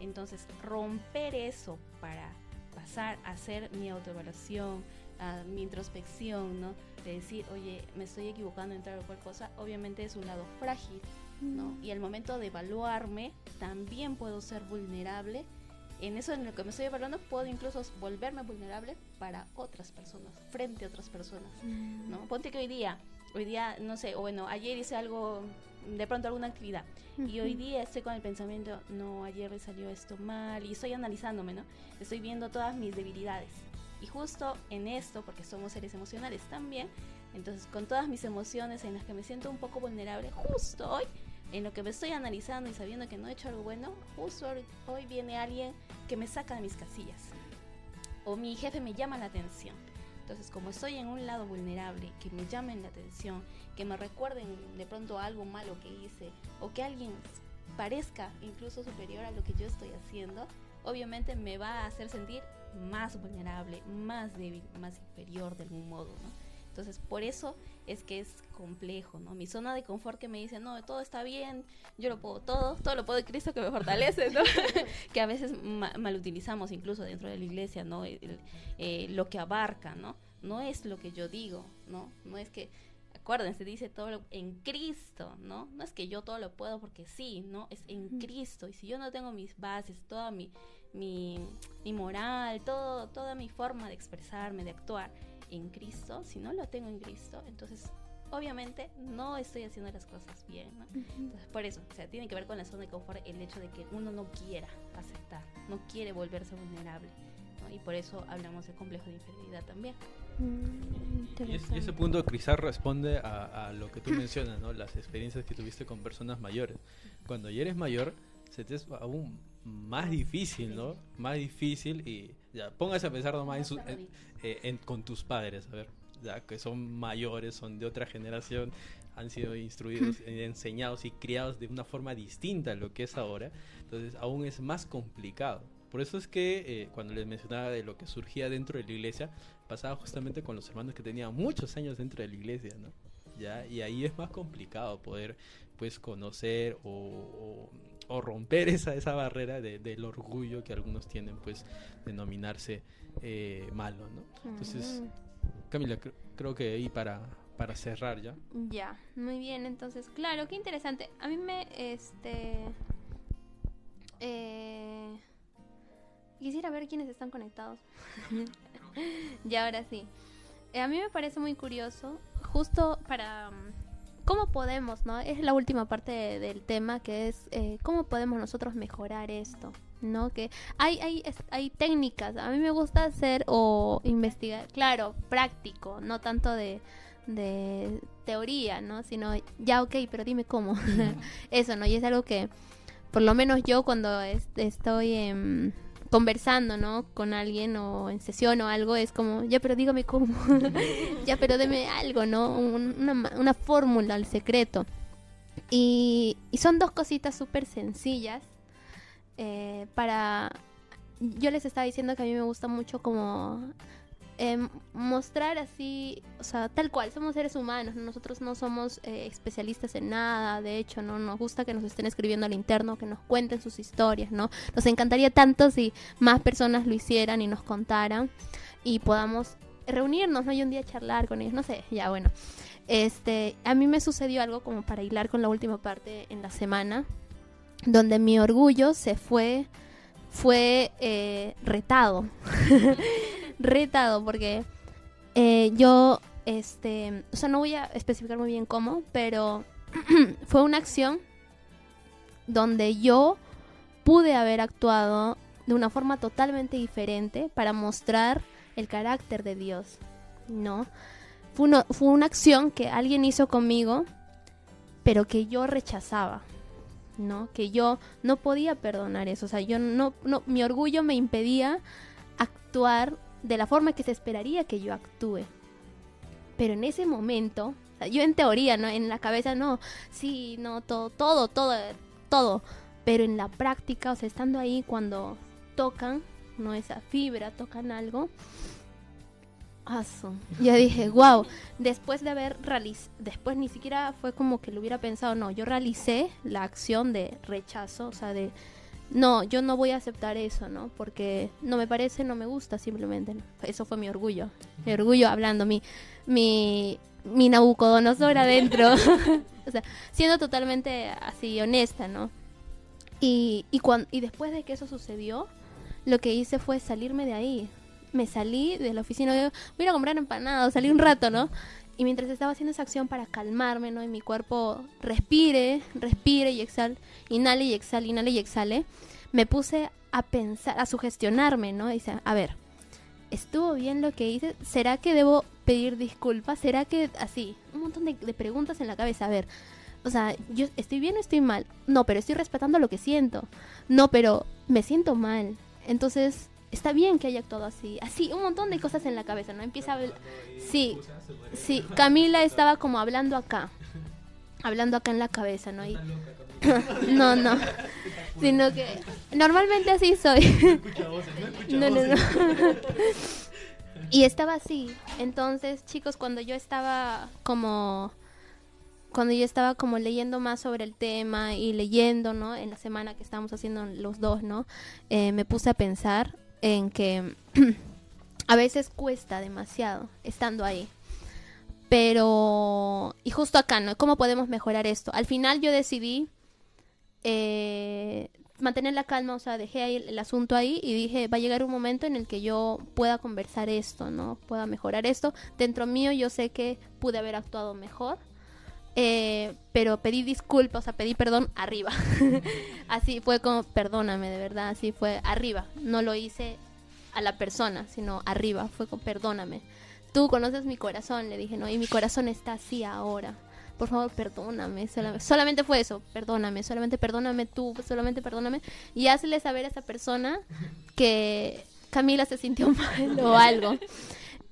Entonces, romper eso para pasar a hacer mi autoevaluación, a mi introspección, ¿no? De decir, oye, me estoy equivocando en tal o cual cosa, obviamente es un lado frágil, ¿no? Y al momento de evaluarme, también puedo ser vulnerable. En eso en lo que me estoy evaluando, puedo incluso volverme vulnerable para otras personas, frente a otras personas, ¿no? Ponte que hoy día, hoy día, no sé, o bueno, ayer hice algo, de pronto alguna actividad, y hoy día estoy con el pensamiento, no, ayer me salió esto mal, y estoy analizándome, ¿no? Estoy viendo todas mis debilidades. Y justo en esto, porque somos seres emocionales también, entonces con todas mis emociones en las que me siento un poco vulnerable, justo hoy, en lo que me estoy analizando y sabiendo que no he hecho algo bueno, justo hoy- viene alguien que me saca de mis casillas. O mi jefe me llama la atención. Entonces, como estoy en un lado vulnerable, que me llamen la atención, que me recuerden de pronto algo malo que hice, o que alguien parezca incluso superior a lo que yo estoy haciendo, obviamente me va a hacer sentir más vulnerable, más débil, más inferior de algún modo. Entonces, por eso es que es complejo, ¿no? Mi zona de confort que me dice, no, todo está bien, yo lo puedo todo, todo lo puedo de Cristo que me fortalece, ¿no? que a veces ma malutilizamos incluso dentro de la iglesia, ¿no? El, eh, lo que abarca, ¿no? No es lo que yo digo, ¿no? No es que, acuérdense, dice todo lo, en Cristo, ¿no? No es que yo todo lo puedo porque sí, ¿no? Es en Cristo. Y si yo no tengo mis bases, toda mi, mi, mi moral, todo, toda mi forma de expresarme, de actuar, en Cristo, si no lo tengo en Cristo, entonces obviamente no estoy haciendo las cosas bien. ¿no? Entonces, por eso, o sea, tiene que ver con la zona de confort el hecho de que uno no quiera aceptar, no quiere volverse vulnerable. ¿no? Y por eso hablamos de complejo de inferioridad también. Mm, Y, es- y ese punto quizás responde a, a lo que tú mencionas, ¿no? Las experiencias que tuviste con personas mayores. Cuando ya eres mayor, se te es aún más difícil, ¿no? Más difícil y ya, póngase a pensar nomás en, su- en- eh, en- con tus padres, a ver, ya que son mayores, son de otra generación, han sido instruidos, eh, enseñados y criados de una forma distinta a lo que es ahora, entonces aún es más complicado. Por eso es que eh, cuando les mencionaba de lo que surgía dentro de la iglesia, pasaba justamente con los hermanos que tenían muchos años dentro de la iglesia, ¿no? ¿Ya? Y ahí es más complicado poder pues conocer o, o- o romper esa, esa barrera de- del orgullo que algunos tienen pues de nominarse eh, malo, ¿no? Entonces, Camila, cre- creo que ahí para, para cerrar ya. Ya, muy bien, entonces, claro, qué interesante. A mí me, este, eh, quisiera ver quiénes están conectados. y ahora sí. Eh, a mí me parece muy curioso, justo para mm, cómo podemos, ¿no? Es la última parte de- del tema, que es eh, cómo podemos nosotros mejorar esto, ¿no? Que hay, hay, hay técnicas, a mí me gusta hacer o investigar, claro, práctico, no tanto de, de teoría, ¿no? Sino, ya, ok, pero dime cómo. Eso, ¿no? Y es algo que, por lo menos yo cuando es- estoy em, conversando, ¿no? Con alguien o en sesión o algo, es como, ya, pero dígame cómo. ya, pero deme algo, ¿no? Un- una, una fórmula, el secreto. Y, y son dos cositas súper sencillas eh, para... Yo les estaba diciendo que a mí me gusta mucho como em, mostrar así, o sea, tal cual, somos seres humanos, ¿no? nosotros no somos eh, especialistas en nada, de hecho, no nos gusta que nos estén escribiendo al interno, que nos cuenten sus historias, ¿no? Nos encantaría tanto si más personas lo hicieran y nos contaran y podamos reunirnos, ¿no? Y un día charlar con ellos, no sé, ya bueno. Este, a mí me sucedió algo como para hilar con la última parte en la semana, donde mi orgullo se fue, fue eh, retado. retado porque eh, yo, este, o sea, no voy a especificar muy bien cómo, pero fue una acción donde yo pude haber actuado de una forma totalmente diferente para mostrar el carácter de Dios, ¿no? Fue, uno- fue una acción que alguien hizo conmigo, pero que yo rechazaba, ¿no? Que yo no podía perdonar eso, o sea, yo no, no mi orgullo me impedía actuar de la forma que se esperaría que yo actúe. Pero en ese momento, yo en teoría, ¿no? En la cabeza, no, sí, no, todo, todo, todo, todo. Pero en la práctica, o sea, estando ahí cuando tocan, no esa fibra, tocan algo. Aso. Ya dije, wow. Después de haber realizado, después ni siquiera fue como que lo hubiera pensado, no, yo realicé la acción de rechazo, o sea, de, no, yo no voy a aceptar eso, ¿no? Porque no me parece, no me gusta, simplemente. ¿no? Eso fue mi orgullo. Mi orgullo hablando, mi, mi, mi Nabucodonosor adentro. o sea, siendo totalmente así honesta, ¿no? Y, y, cuan- y después de que eso sucedió, lo que hice fue salirme de ahí. Me salí de la oficina, voy a comprar empanadas, salí un rato, ¿no? Y mientras estaba haciendo esa acción para calmarme, ¿no? Y mi cuerpo respire, respire y exhale, inhale y exhale, inhale y exhale, me puse a pensar, a sugestionarme, ¿no? Dice, a ver, ¿estuvo bien lo que hice? ¿Será que debo pedir disculpas? ¿Será que así? Un montón de, de preguntas en la cabeza, a ver. O sea, yo estoy bien o estoy mal. No, pero estoy respetando lo que siento. No, pero me siento mal. Entonces, está bien que haya actuado así. Así, un montón de cosas en la cabeza, ¿no? Empieza a hablar. Sí, sí. Camila estaba como hablando acá. Hablando acá en la cabeza, ¿no? Y... no, no. sino que normalmente así soy. No, no, no. Y estaba así. Entonces, chicos, cuando yo estaba como cuando yo estaba como leyendo más sobre el tema y leyendo, ¿no? En la semana que estábamos haciendo los dos, ¿no? Eh, me puse a pensar en que a veces cuesta demasiado estando ahí. Pero, y justo acá, ¿no? ¿Cómo podemos mejorar esto? Al final yo decidí eh, mantener la calma, o sea, dejé ahí el, el asunto ahí y dije, va a llegar un momento en el que yo pueda conversar esto, ¿no? Pueda mejorar esto. Dentro mío yo sé que pude haber actuado mejor, eh, pero pedí disculpas, o sea, pedí perdón arriba. así fue como, perdóname, de verdad, así fue arriba. No lo hice a la persona, sino arriba, fue como, perdóname. Tú conoces mi corazón, le dije, ¿no? Y mi corazón está así ahora. Por favor, perdóname. solam- Solamente fue eso, perdóname, solamente perdóname tú, solamente perdóname. Y hazle saber a esa persona que Camila se sintió mal o algo.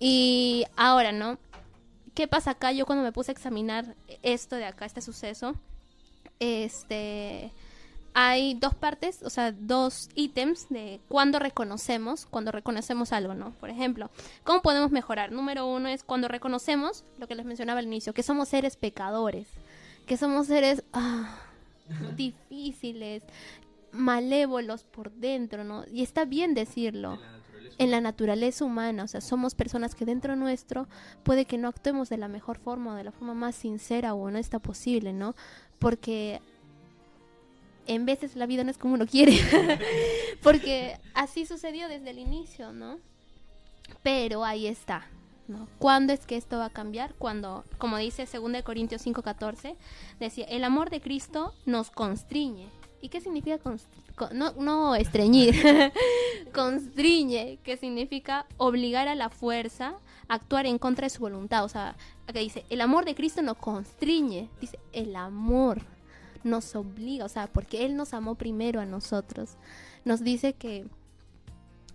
Y ahora, ¿no? ¿Qué pasa acá? Yo cuando me puse a examinar esto de acá, este suceso, este, hay dos partes, o sea, dos ítems de cuando reconocemos, cuando reconocemos algo, ¿no? Por ejemplo, ¿cómo podemos mejorar? Número uno es cuando reconocemos lo que les mencionaba al inicio, que somos seres pecadores, que somos seres ah, difíciles, malévolos por dentro, ¿no? Y está bien decirlo en la naturaleza humana, o sea, somos personas que dentro nuestro puede que no actuemos de la mejor forma o de la forma más sincera o honesta posible, ¿no? Porque en veces la vida no es como uno quiere, porque así sucedió desde el inicio, ¿no? Pero ahí está, ¿no? ¿Cuándo es que esto va a cambiar? Cuando, como dice 2 Corintios 5:14, decía, el amor de Cristo nos constriñe. ¿Y qué significa constr- con- no, estreñir? constriñe, que significa obligar a la fuerza a actuar en contra de su voluntad. O sea, acá dice, el amor de Cristo nos constriñe. Dice, el amor nos obliga, o sea, porque Él nos amó primero a nosotros. Nos dice que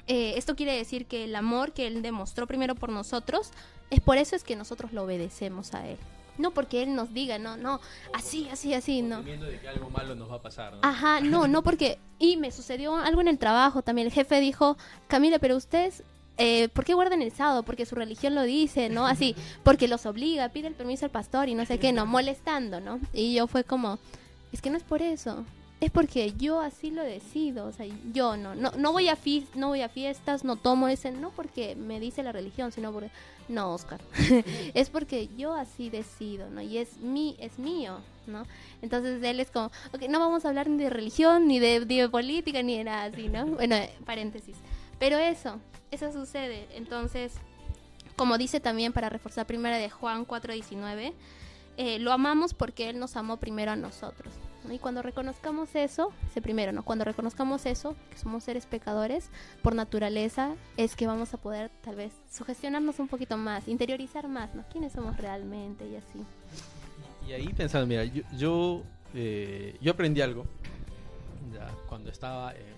eh, esto quiere decir que el amor que Él demostró primero por nosotros, es por eso es que nosotros lo obedecemos a Él. No porque Él nos diga, no, no, así, así, así, no. De que algo malo nos va a pasar, ¿no? Ajá, no, no porque... Y me sucedió algo en el trabajo también. El jefe dijo, Camila, pero ustedes, eh, ¿por qué guardan el sábado? Porque su religión lo dice, ¿no? Así, porque los obliga, pide el permiso al pastor y no sé qué, no, molestando, ¿no? Y yo fue como, es que no es por eso. Es porque yo así lo decido, o sea, yo no, no, no voy a fis- no voy a fiestas, no tomo ese, no porque me dice la religión, sino porque, no, Oscar, es porque yo así decido, ¿no? Y es mi, es mío, ¿no? Entonces él es como, ok, no vamos a hablar ni de religión, ni de, ni de política, ni de nada así, ¿no? Bueno, paréntesis. Pero eso, eso sucede. Entonces, como dice también para reforzar primera de Juan 4:19, eh, lo amamos porque Él nos amó primero a nosotros. ¿No? Y cuando reconozcamos eso, ese primero, ¿no? Cuando reconozcamos eso, que somos seres pecadores por naturaleza, es que vamos a poder tal vez sugestionarnos un poquito más, interiorizar más, ¿no? ¿Quiénes somos realmente y así? Y ahí pensando, mira, yo, yo, eh, yo aprendí algo ya, cuando estaba en,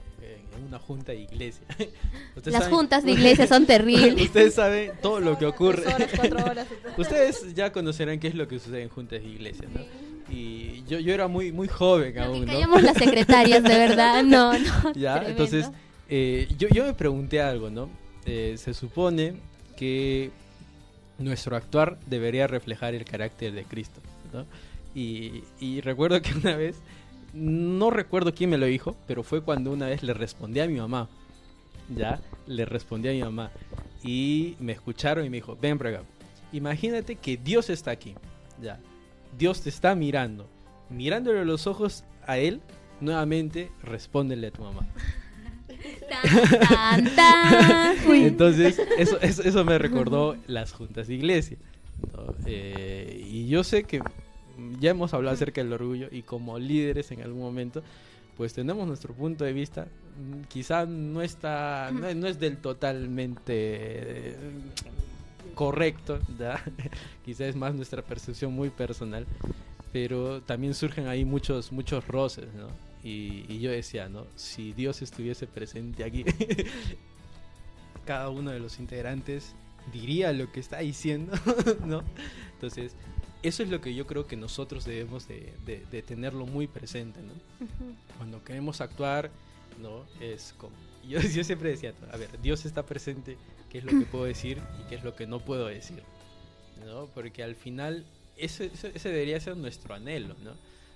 en una junta de iglesia. Las saben- juntas de iglesia son terribles. Ustedes saben todo lo que ocurre. Horas, cuatro horas. Ustedes ya conocerán qué es lo que sucede en juntas de iglesia, ¿no? Y yo, yo era muy, muy joven que aún, ¿no? las secretarias, de verdad. No, no. Ya, tremendo. entonces, eh, yo, yo me pregunté algo, ¿no? Eh, se supone que nuestro actuar debería reflejar el carácter de Cristo, ¿no? Y, y recuerdo que una vez, no recuerdo quién me lo dijo, pero fue cuando una vez le respondí a mi mamá, ¿ya? Le respondí a mi mamá y me escucharon y me dijo, ven por acá, imagínate que Dios está aquí, ¿ya? Dios te está mirando, mirándole a los ojos a Él, nuevamente respóndele a tu mamá. Tan, tan, tan. Uy. Entonces, eso, eso, eso me recordó las juntas de iglesia. ¿no? Eh, y yo sé que ya hemos hablado acerca del orgullo y como líderes en algún momento, pues tenemos nuestro punto de vista. mm, Quizá no está, no, no es del totalmente correcto, ¿ya? quizá es más nuestra percepción muy personal, pero también surgen ahí muchos, muchos roces, ¿no? Y, y yo decía, ¿no? Si Dios estuviese presente aquí, cada uno de los integrantes diría lo que está diciendo, ¿no? Entonces, eso es lo que yo creo que nosotros debemos de, de- de tenerlo muy presente, ¿no? Cuando queremos actuar, ¿no? Es como... Yo, yo siempre decía, a ver, Dios está presente, ¿qué es lo que puedo decir y qué es lo que no puedo decir? ¿No? Porque al final ese, ese, debería ser nuestro anhelo, ¿no?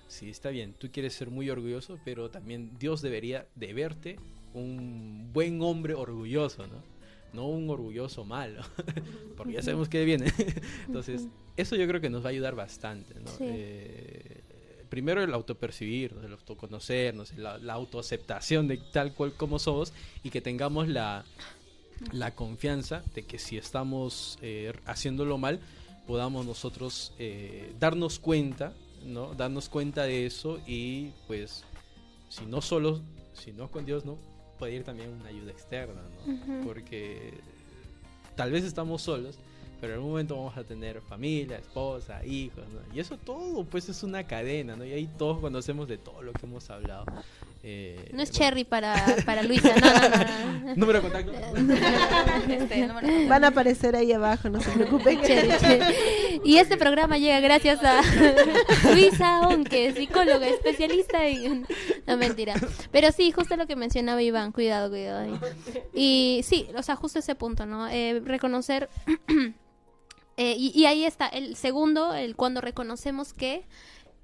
Sí, está bien, tú quieres ser muy orgulloso, pero también Dios debería de verte un buen hombre orgulloso, ¿no? No un orgulloso malo, porque ya sabemos que viene. Entonces, eso yo creo que nos va a ayudar bastante, ¿no? Sí. Eh, primero el autopercibir, el autoconocernos, la, la autoaceptación de tal cual como somos y que tengamos la, la confianza de que si estamos eh, haciéndolo mal, podamos nosotros eh, darnos cuenta, ¿no? Darnos cuenta de eso y pues si no solo, si no con Dios, ¿no? Puede ir también una ayuda externa, ¿no? Ujú. Porque tal vez estamos solos, pero en algún momento vamos a tener familia, esposa, hijos, ¿no? Y eso todo, pues, es una cadena, ¿no? Y ahí todos conocemos de todo lo que hemos hablado. Eh, No es bueno, Cherry para, para Luisa, no, no, no, no. Número de contacto. Este, no me lo- Van a aparecer ahí abajo, no se preocupen. Cherry, Cherry. Y este programa llega gracias a Luisa Onque, psicóloga especialista en... No, mentira. Pero sí, justo lo que mencionaba Iván, cuidado, cuidado ahí. Y sí, o sea, justo ese punto, ¿no? Eh, reconocer... eh, y, y ahí está, el segundo, el cuando reconocemos que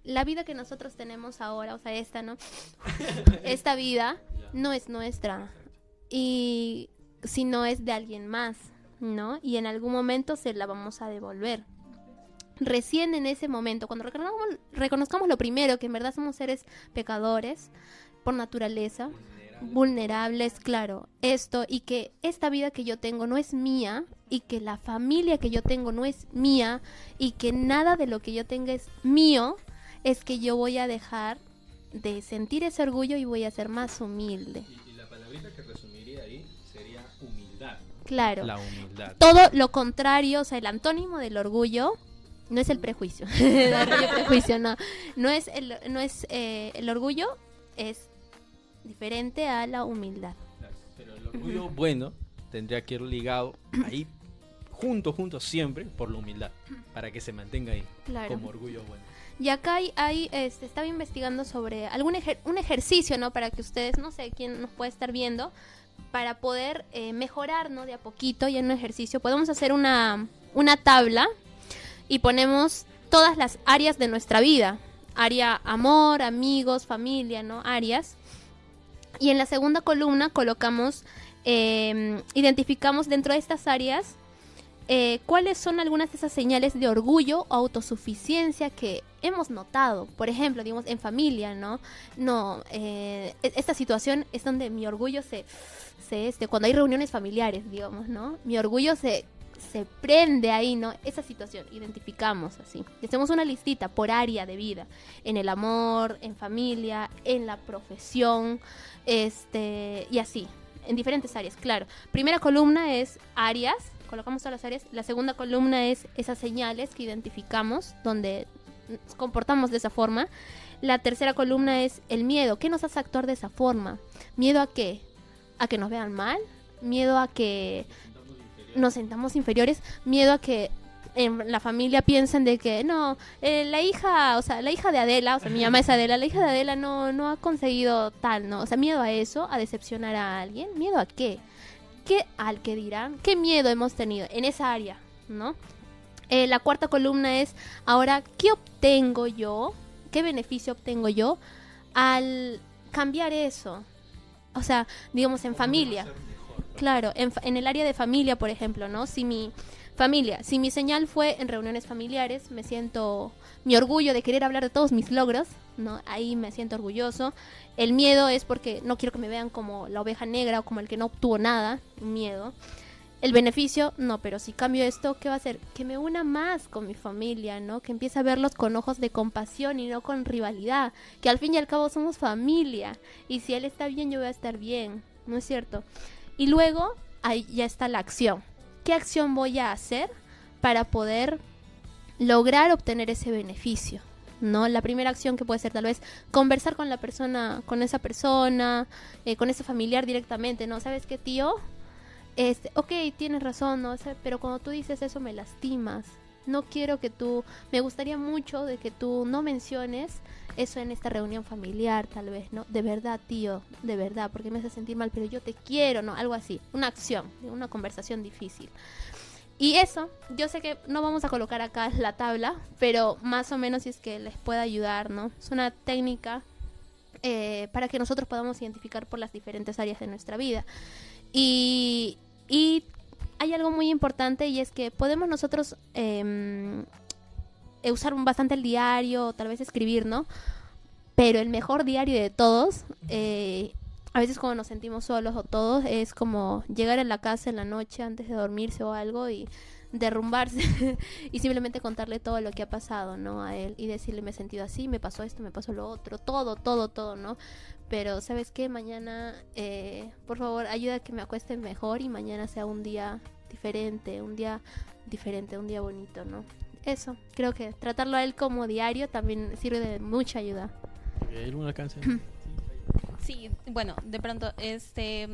la vida que nosotros tenemos ahora, o sea, esta, ¿no? Esta vida no es nuestra. Y si no es de alguien más, ¿no? Y en algún momento se la vamos a devolver. Recién en ese momento, cuando reconozcamos, reconozcamos lo primero, que en verdad somos seres pecadores por naturaleza, vulnerables, claro, esto, y que esta vida que yo tengo no es mía, y que la familia que yo tengo no es mía, y que nada de lo que yo tenga es mío, es que yo voy a dejar de sentir ese orgullo y voy a ser más humilde. Y, y la palabrita que resumiría ahí sería humildad. Claro. La humildad. todo lo contrario, o sea, el antónimo del orgullo no es el prejuicio. el orgullo prejuicio, no. No es el, no es eh, el orgullo es diferente a la humildad. Claro, Pero el orgullo bueno tendría que ir ligado ahí, junto, junto, siempre, por la humildad, para que se mantenga ahí, Claro. como orgullo bueno. Y acá hay, este, estaba investigando sobre algún un ejercicio, ¿no? Para que ustedes, no sé quién nos puede estar viendo, para poder eh, mejorar, ¿no? De a poquito y en un ejercicio. Podemos hacer una, una tabla y ponemos todas las áreas de nuestra vida. Área amor, amigos, familia, ¿no? Áreas. Y en la segunda columna colocamos, eh, identificamos dentro de estas áreas eh, cuáles son algunas de esas señales de orgullo o autosuficiencia que hemos notado. Por ejemplo, digamos, en familia, ¿no? No, eh, e- esta situación es donde mi orgullo se, se este, cuando hay reuniones familiares, digamos, ¿no? Mi orgullo se, se prende ahí, ¿no? Esa situación, identificamos así. Hacemos una listita por área de vida, en el amor, en familia, en la profesión, este, y así, en diferentes áreas, claro. Primera columna es áreas, colocamos todas las áreas. La segunda columna es esas señales que identificamos, donde nos comportamos de esa forma. La tercera columna es el miedo. ¿Qué nos hace actuar de esa forma? ¿Miedo a qué? ¿A que nos vean mal? ¿Miedo a que nos sentamos inferiores? ¿Miedo a que en la familia piensen de que no, eh, la hija, o sea, la hija de Adela, o sea, mi mamá es Adela, la hija de Adela no, no ha conseguido tal, ¿no? O sea, miedo a eso, a decepcionar a alguien, miedo a qué, qué al que dirán, qué miedo hemos tenido en esa área, ¿no? Eh, la cuarta columna es, ahora, ¿qué obtengo yo? ¿Qué beneficio obtengo yo al cambiar eso? O sea, digamos en familia. Claro, en, en el área de familia, por ejemplo, ¿no? Si mi familia, si mi señal fue en reuniones familiares, me siento mi orgullo de querer hablar de todos mis logros, ¿no? Ahí me siento orgulloso. El miedo es porque no quiero que me vean como la oveja negra o como el que no obtuvo nada, miedo. El beneficio, no, pero si cambio esto, ¿qué va a hacer? Que me una más con mi familia, ¿no? Que empiece a verlos con ojos de compasión y no con rivalidad. Que al fin y al cabo somos familia. Y si él está bien, yo voy a estar bien, ¿no es cierto? Y luego, ahí ya está la acción. ¿Qué acción voy a hacer para poder lograr obtener ese beneficio? ¿no? La primera acción que puede ser tal vez conversar con la persona, con esa persona, eh, con ese familiar directamente, ¿no? ¿Sabes qué, tío? Este, ok, tienes razón, ¿no? O sea, pero cuando tú dices eso me lastimas, no quiero que tú, me gustaría mucho de que tú no menciones eso en esta reunión familiar, tal vez, ¿no? De verdad, tío, de verdad, porque me hace sentir mal, pero yo te quiero, ¿no? Algo así, una acción, una conversación difícil. Y eso, yo sé que no vamos a colocar acá la tabla, pero más o menos si es que les puede ayudar, ¿no? Es una técnica eh, para que nosotros podamos identificar por las diferentes áreas de nuestra vida. Y, y hay algo muy importante y es que podemos nosotros em, eh, usar bastante el diario, tal vez escribir, ¿no? Pero el mejor diario de todos, eh, a veces cuando nos sentimos solos o todos, es como llegar a la casa en la noche antes de dormirse o algo y derrumbarse y simplemente contarle todo lo que ha pasado, ¿no? A él y decirle me he sentido así, me pasó esto, me pasó lo otro, todo, todo, todo, ¿no? Pero sabes qué, mañana, eh, por favor, ayuda a que me acueste mejor y mañana sea un día diferente, un día diferente, un día bonito, ¿no? Eso, creo que tratarlo a él como diario también sirve de mucha ayuda. ¿Hay alguna canción? Sí, bueno, de pronto, este,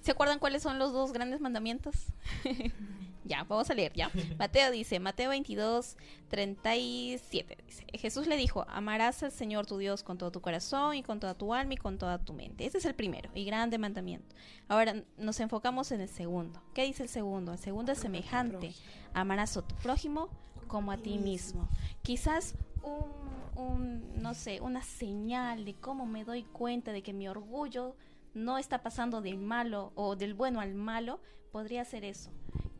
¿se acuerdan cuáles son los dos grandes mandamientos? ya, vamos a leer, ya. Mateo dice, Mateo 22, 37, dice, Jesús le dijo, amarás al Señor tu Dios con todo tu corazón y con toda tu alma y con toda tu mente. Ese es el primero y grande mandamiento. Ahora nos enfocamos en el segundo. ¿Qué dice el segundo? El segundo es semejante. Amarás a tu prójimo como a ti mismo. Quizás un, un, no sé, una señal de cómo me doy cuenta de que mi orgullo no está pasando del malo o del bueno al malo, podría ser eso.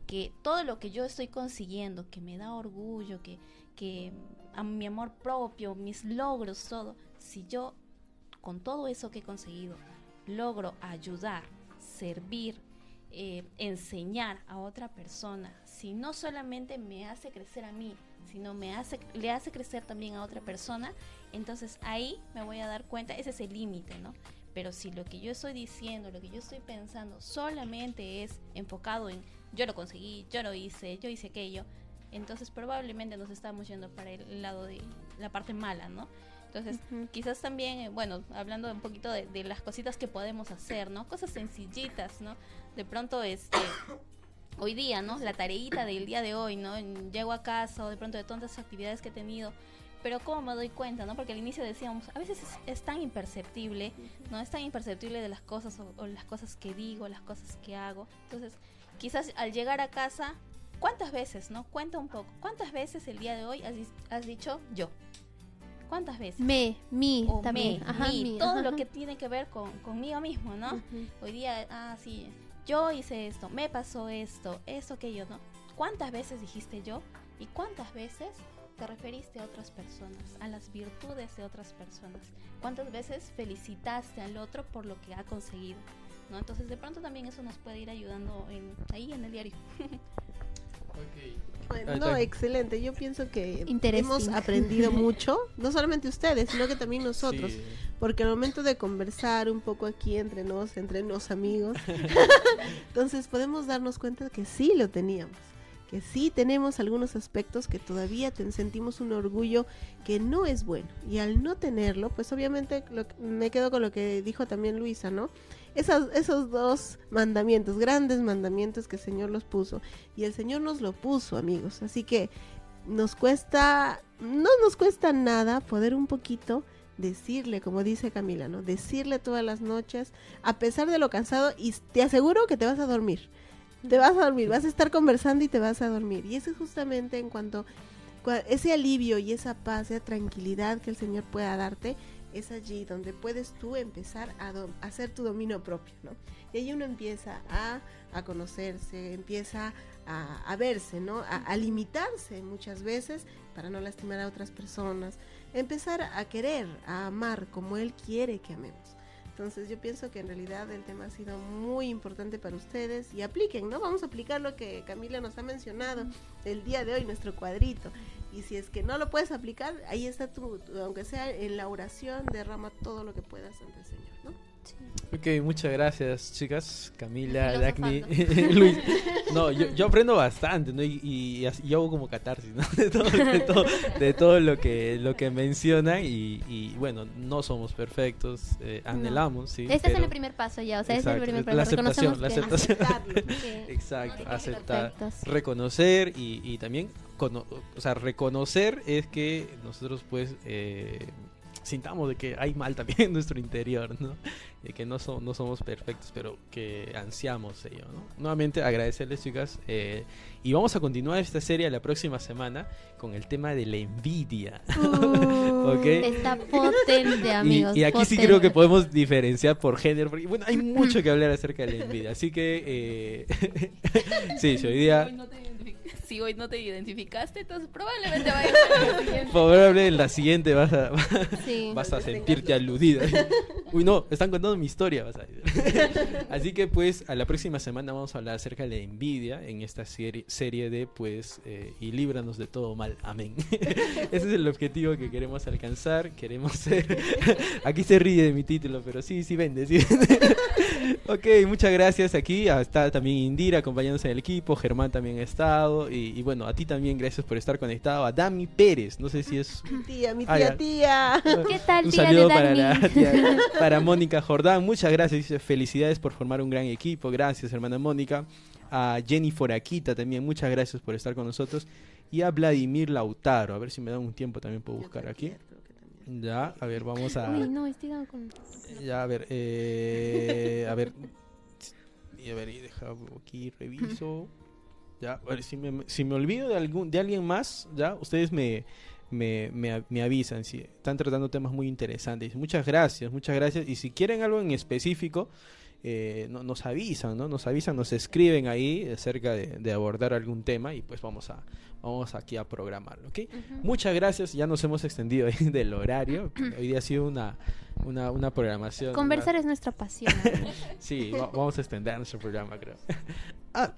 Que todo lo que yo estoy consiguiendo, que me da orgullo, que, que a mi amor propio, mis logros, todo, si yo con todo eso que he conseguido logro ayudar, servir, eh, enseñar a otra persona, si no solamente me hace crecer a mí, sino me hace, le hace crecer también a otra persona, entonces ahí me voy a dar cuenta, ese es el límite, ¿no? Pero si lo que yo estoy diciendo, lo que yo estoy pensando solamente es enfocado en yo lo conseguí, yo lo hice, yo hice aquello, entonces probablemente nos estamos yendo para el lado de la parte mala, ¿no? Entonces, quizás también, eh, bueno, hablando un poquito de, de las cositas que podemos hacer, ¿no? Cosas sencillitas, ¿no? De pronto, este, hoy día, ¿no? La tareita del día de hoy, ¿no? Llego a casa o de pronto de tantas actividades que he tenido, pero cómo me doy cuenta, ¿no? Porque al inicio decíamos, a veces es, es tan imperceptible, ¿no? Es tan imperceptible de las cosas o, o las cosas que digo, las cosas que hago. Entonces, quizás al llegar a casa, ¿cuántas veces, no? Cuenta un poco, ¿cuántas veces el día de hoy has, has dicho yo? ¿Cuántas veces? Me, mi, o también. me, Ajá, mi, mi, todo ajá, lo ajá. que tiene que ver con, conmigo mismo, ¿no? Ujú. Hoy día, ah, sí, yo hice esto, me pasó esto, esto, aquello, ¿no? ¿Cuántas veces dijiste yo? ¿Y cuántas veces te referiste a otras personas, a las virtudes de otras personas? ¿Cuántas veces felicitaste al otro por lo que ha conseguido? ¿No? Entonces, de pronto también eso nos puede ir ayudando en, ahí en el diario. Bueno, Ahí no, excelente. Yo pienso que hemos aprendido mucho, no solamente ustedes, sino que también nosotros. Sí. Porque al momento de conversar un poco aquí entre nos, entre nos amigos, entonces podemos darnos cuenta que sí lo teníamos, que sí tenemos algunos aspectos que todavía ten- sentimos un orgullo que no es bueno. Y al no tenerlo, pues obviamente lo me quedo con lo que dijo también Luisa, ¿no? Esas, esos dos mandamientos, grandes mandamientos que el Señor los puso. Y el Señor nos lo puso, amigos. Así que nos cuesta, no nos cuesta nada poder un poquito decirle, como dice Camila, ¿no? Decirle todas las noches, a pesar de lo cansado, y te aseguro que te vas a dormir. Te vas a dormir, vas a estar conversando y te vas a dormir. Y eso es justamente en cuanto cua- ese alivio y esa paz, esa tranquilidad que el Señor pueda darte, es allí donde puedes tú empezar a, hacer tu dominio propio, ¿no? Y ahí uno empieza a, a conocerse, empieza a, verse, ¿no? A limitarse muchas veces para no lastimar a otras personas, empezar a querer, a amar como Él quiere que amemos. Entonces yo pienso que en realidad el tema ha sido muy importante para ustedes y apliquen, ¿no? Vamos a aplicar lo que Camila nos ha mencionado el día de hoy, nuestro cuadrito. Y si es que no lo puedes aplicar, ahí está tu, aunque sea en la oración, derrama todo lo que puedas ante el Señor, Ok, muchas gracias, chicas. Camila. Dagny, Luis. No, yo, yo aprendo bastante, ¿no? Y, y, hago como catarsis, ¿no? De todo, de todo, de todo lo que lo que mencionan. Y, y, bueno, no somos perfectos, eh, anhelamos, sí. Este es el primer paso ya, o sea, Exacto, es el primer paso. la aceptación, la aceptación. Que Exacto, no aceptar, perfectos. reconocer y, y también cono- o sea, reconocer es que nosotros pues eh, sintamos de que hay mal también en nuestro interior, ¿no? Y que no, so- no somos perfectos, pero que ansiamos ello, ¿no? Nuevamente agradecerles chicas eh, y vamos a continuar esta serie la próxima semana con el tema de la envidia. ¿Ok? Está potente, amigos. Y, y aquí sí potente. creo que podemos diferenciar por género, porque bueno, hay mucho que hablar acerca de la envidia. Así que, eh, sí, si hoy día, Si hoy no te identificaste, entonces probablemente vayas a la siguiente. probable en la siguiente vas a, Sí. vas a sentirte aludida. Uy, no, están contando mi historia, vas a. Así que, pues, a la próxima semana vamos a hablar acerca de la envidia en esta serie, serie de, pues, eh, y líbranos de todo mal. Amén. Ese es el objetivo que queremos alcanzar. Queremos ser. Aquí se ríe de mi título, pero sí, sí vende, sí vende. ok, muchas gracias. Aquí está también Indira acompañándonos en el equipo. Germán también ha estado. Y, y bueno, a ti también gracias por estar conectado. A Dami Pérez, no sé si es Tía, mi Ah, tía, tía. ¿Qué tal, un tía de saludo para, la tía- para Mónica Jordán. Muchas gracias. Felicidades por formar un gran equipo. Gracias, hermana Mónica. A Jenny Foraquita también. Muchas gracias por estar con nosotros. Y a Vladimir Lautaro. A ver si me dan un tiempo también puedo buscar aquí. Ya, a ver, vamos a... Uy, no, estoy dando con... Ya, a ver, eh, a ver, y a ver, y deja aquí, reviso. Ya, a ver, si me, si me olvido de algún, de alguien más, ya, ustedes me, me, me, me avisan. Si están tratando temas muy interesantes. Muchas gracias, muchas gracias. Y si quieren algo en específico, eh, no- nos avisan, ¿no? Nos avisan, nos escriben ahí acerca de, de abordar algún tema y pues vamos a, vamos aquí a programarlo, ¿ok? Muchas gracias, ya nos hemos extendido ahí del horario. Hoy día ha sido una, una, una programación. Conversar una- es nuestra pasión. Sí, va- vamos a extender nuestro programa, creo. Ah,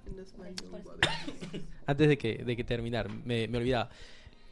antes de que, de que terminar, me, me olvidaba.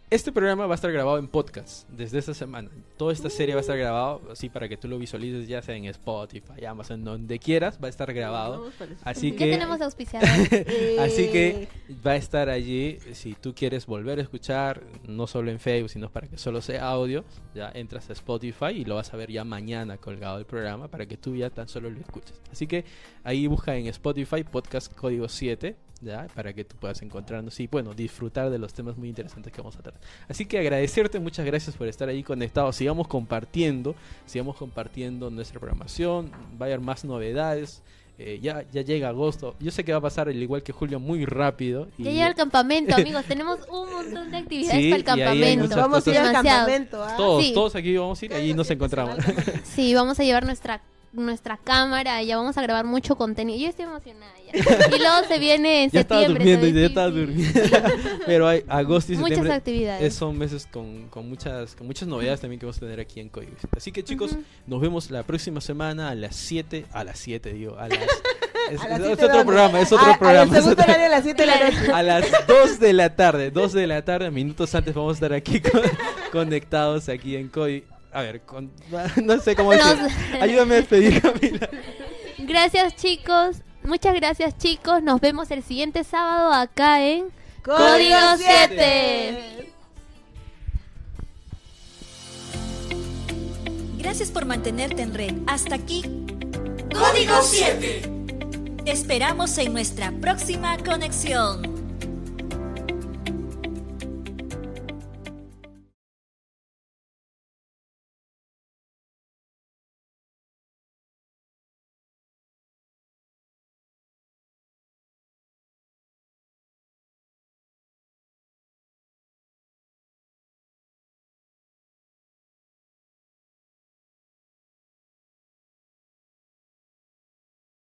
Este programa va a estar grabado en podcast desde esta semana. Toda esta serie va a estar grabado así para que tú lo visualices ya sea en Spotify, Amazon, donde quieras, va a estar grabado. Para eso. Así Ya que tenemos auspiciadores. Así que va a estar allí. Si tú quieres volver a escuchar, no solo en Facebook, sino para que solo sea audio, ya entras a Spotify y lo vas a ver ya mañana colgado el programa para que tú ya tan solo lo escuches. Así que ahí busca en Spotify podcast código 7. ¿Ya? Para que tú puedas encontrarnos y bueno, disfrutar de los temas muy interesantes que vamos a tratar. Así que agradecerte, muchas gracias por estar ahí conectados. Sigamos compartiendo, sigamos compartiendo nuestra programación, va a haber más novedades. Eh, ya, ya llega agosto. Yo sé que va a pasar al igual que julio muy rápido. y- Ya llega el campamento, amigos. Tenemos un montón de actividades Sí, para el ahí campamento. Vamos a ir al campamento. ¿ah? todos, Sí. todos aquí vamos a ir, allí nos encontramos. Sí, vamos a llevar nuestra nuestra cámara, ya vamos a grabar mucho contenido. Yo estoy emocionada ya. Y luego se viene en ya estaba septiembre. durmiendo, ya estaba durmiendo. Pero hay agosto y Muchas septiembre actividades. es- son meses con, con muchas con muchas novedades también que vamos a tener aquí en Código. Así que chicos, nos vemos la próxima semana a las 7, a las 7 digo, a las es, A las es otro programa, es A- otro programa. es segundo otro- horario a las 7 de la noche. a las 2 de la tarde, 2 de la tarde, minutos antes vamos a estar aquí con- conectados aquí en COI. A ver, con- no sé cómo decir. Ayúdame a despedir, Camila. Gracias, chicos. Muchas gracias, chicos. Nos vemos el siguiente sábado acá en Código 7. Gracias por mantenerte en red. Hasta aquí. Código 7. Te esperamos en nuestra próxima conexión.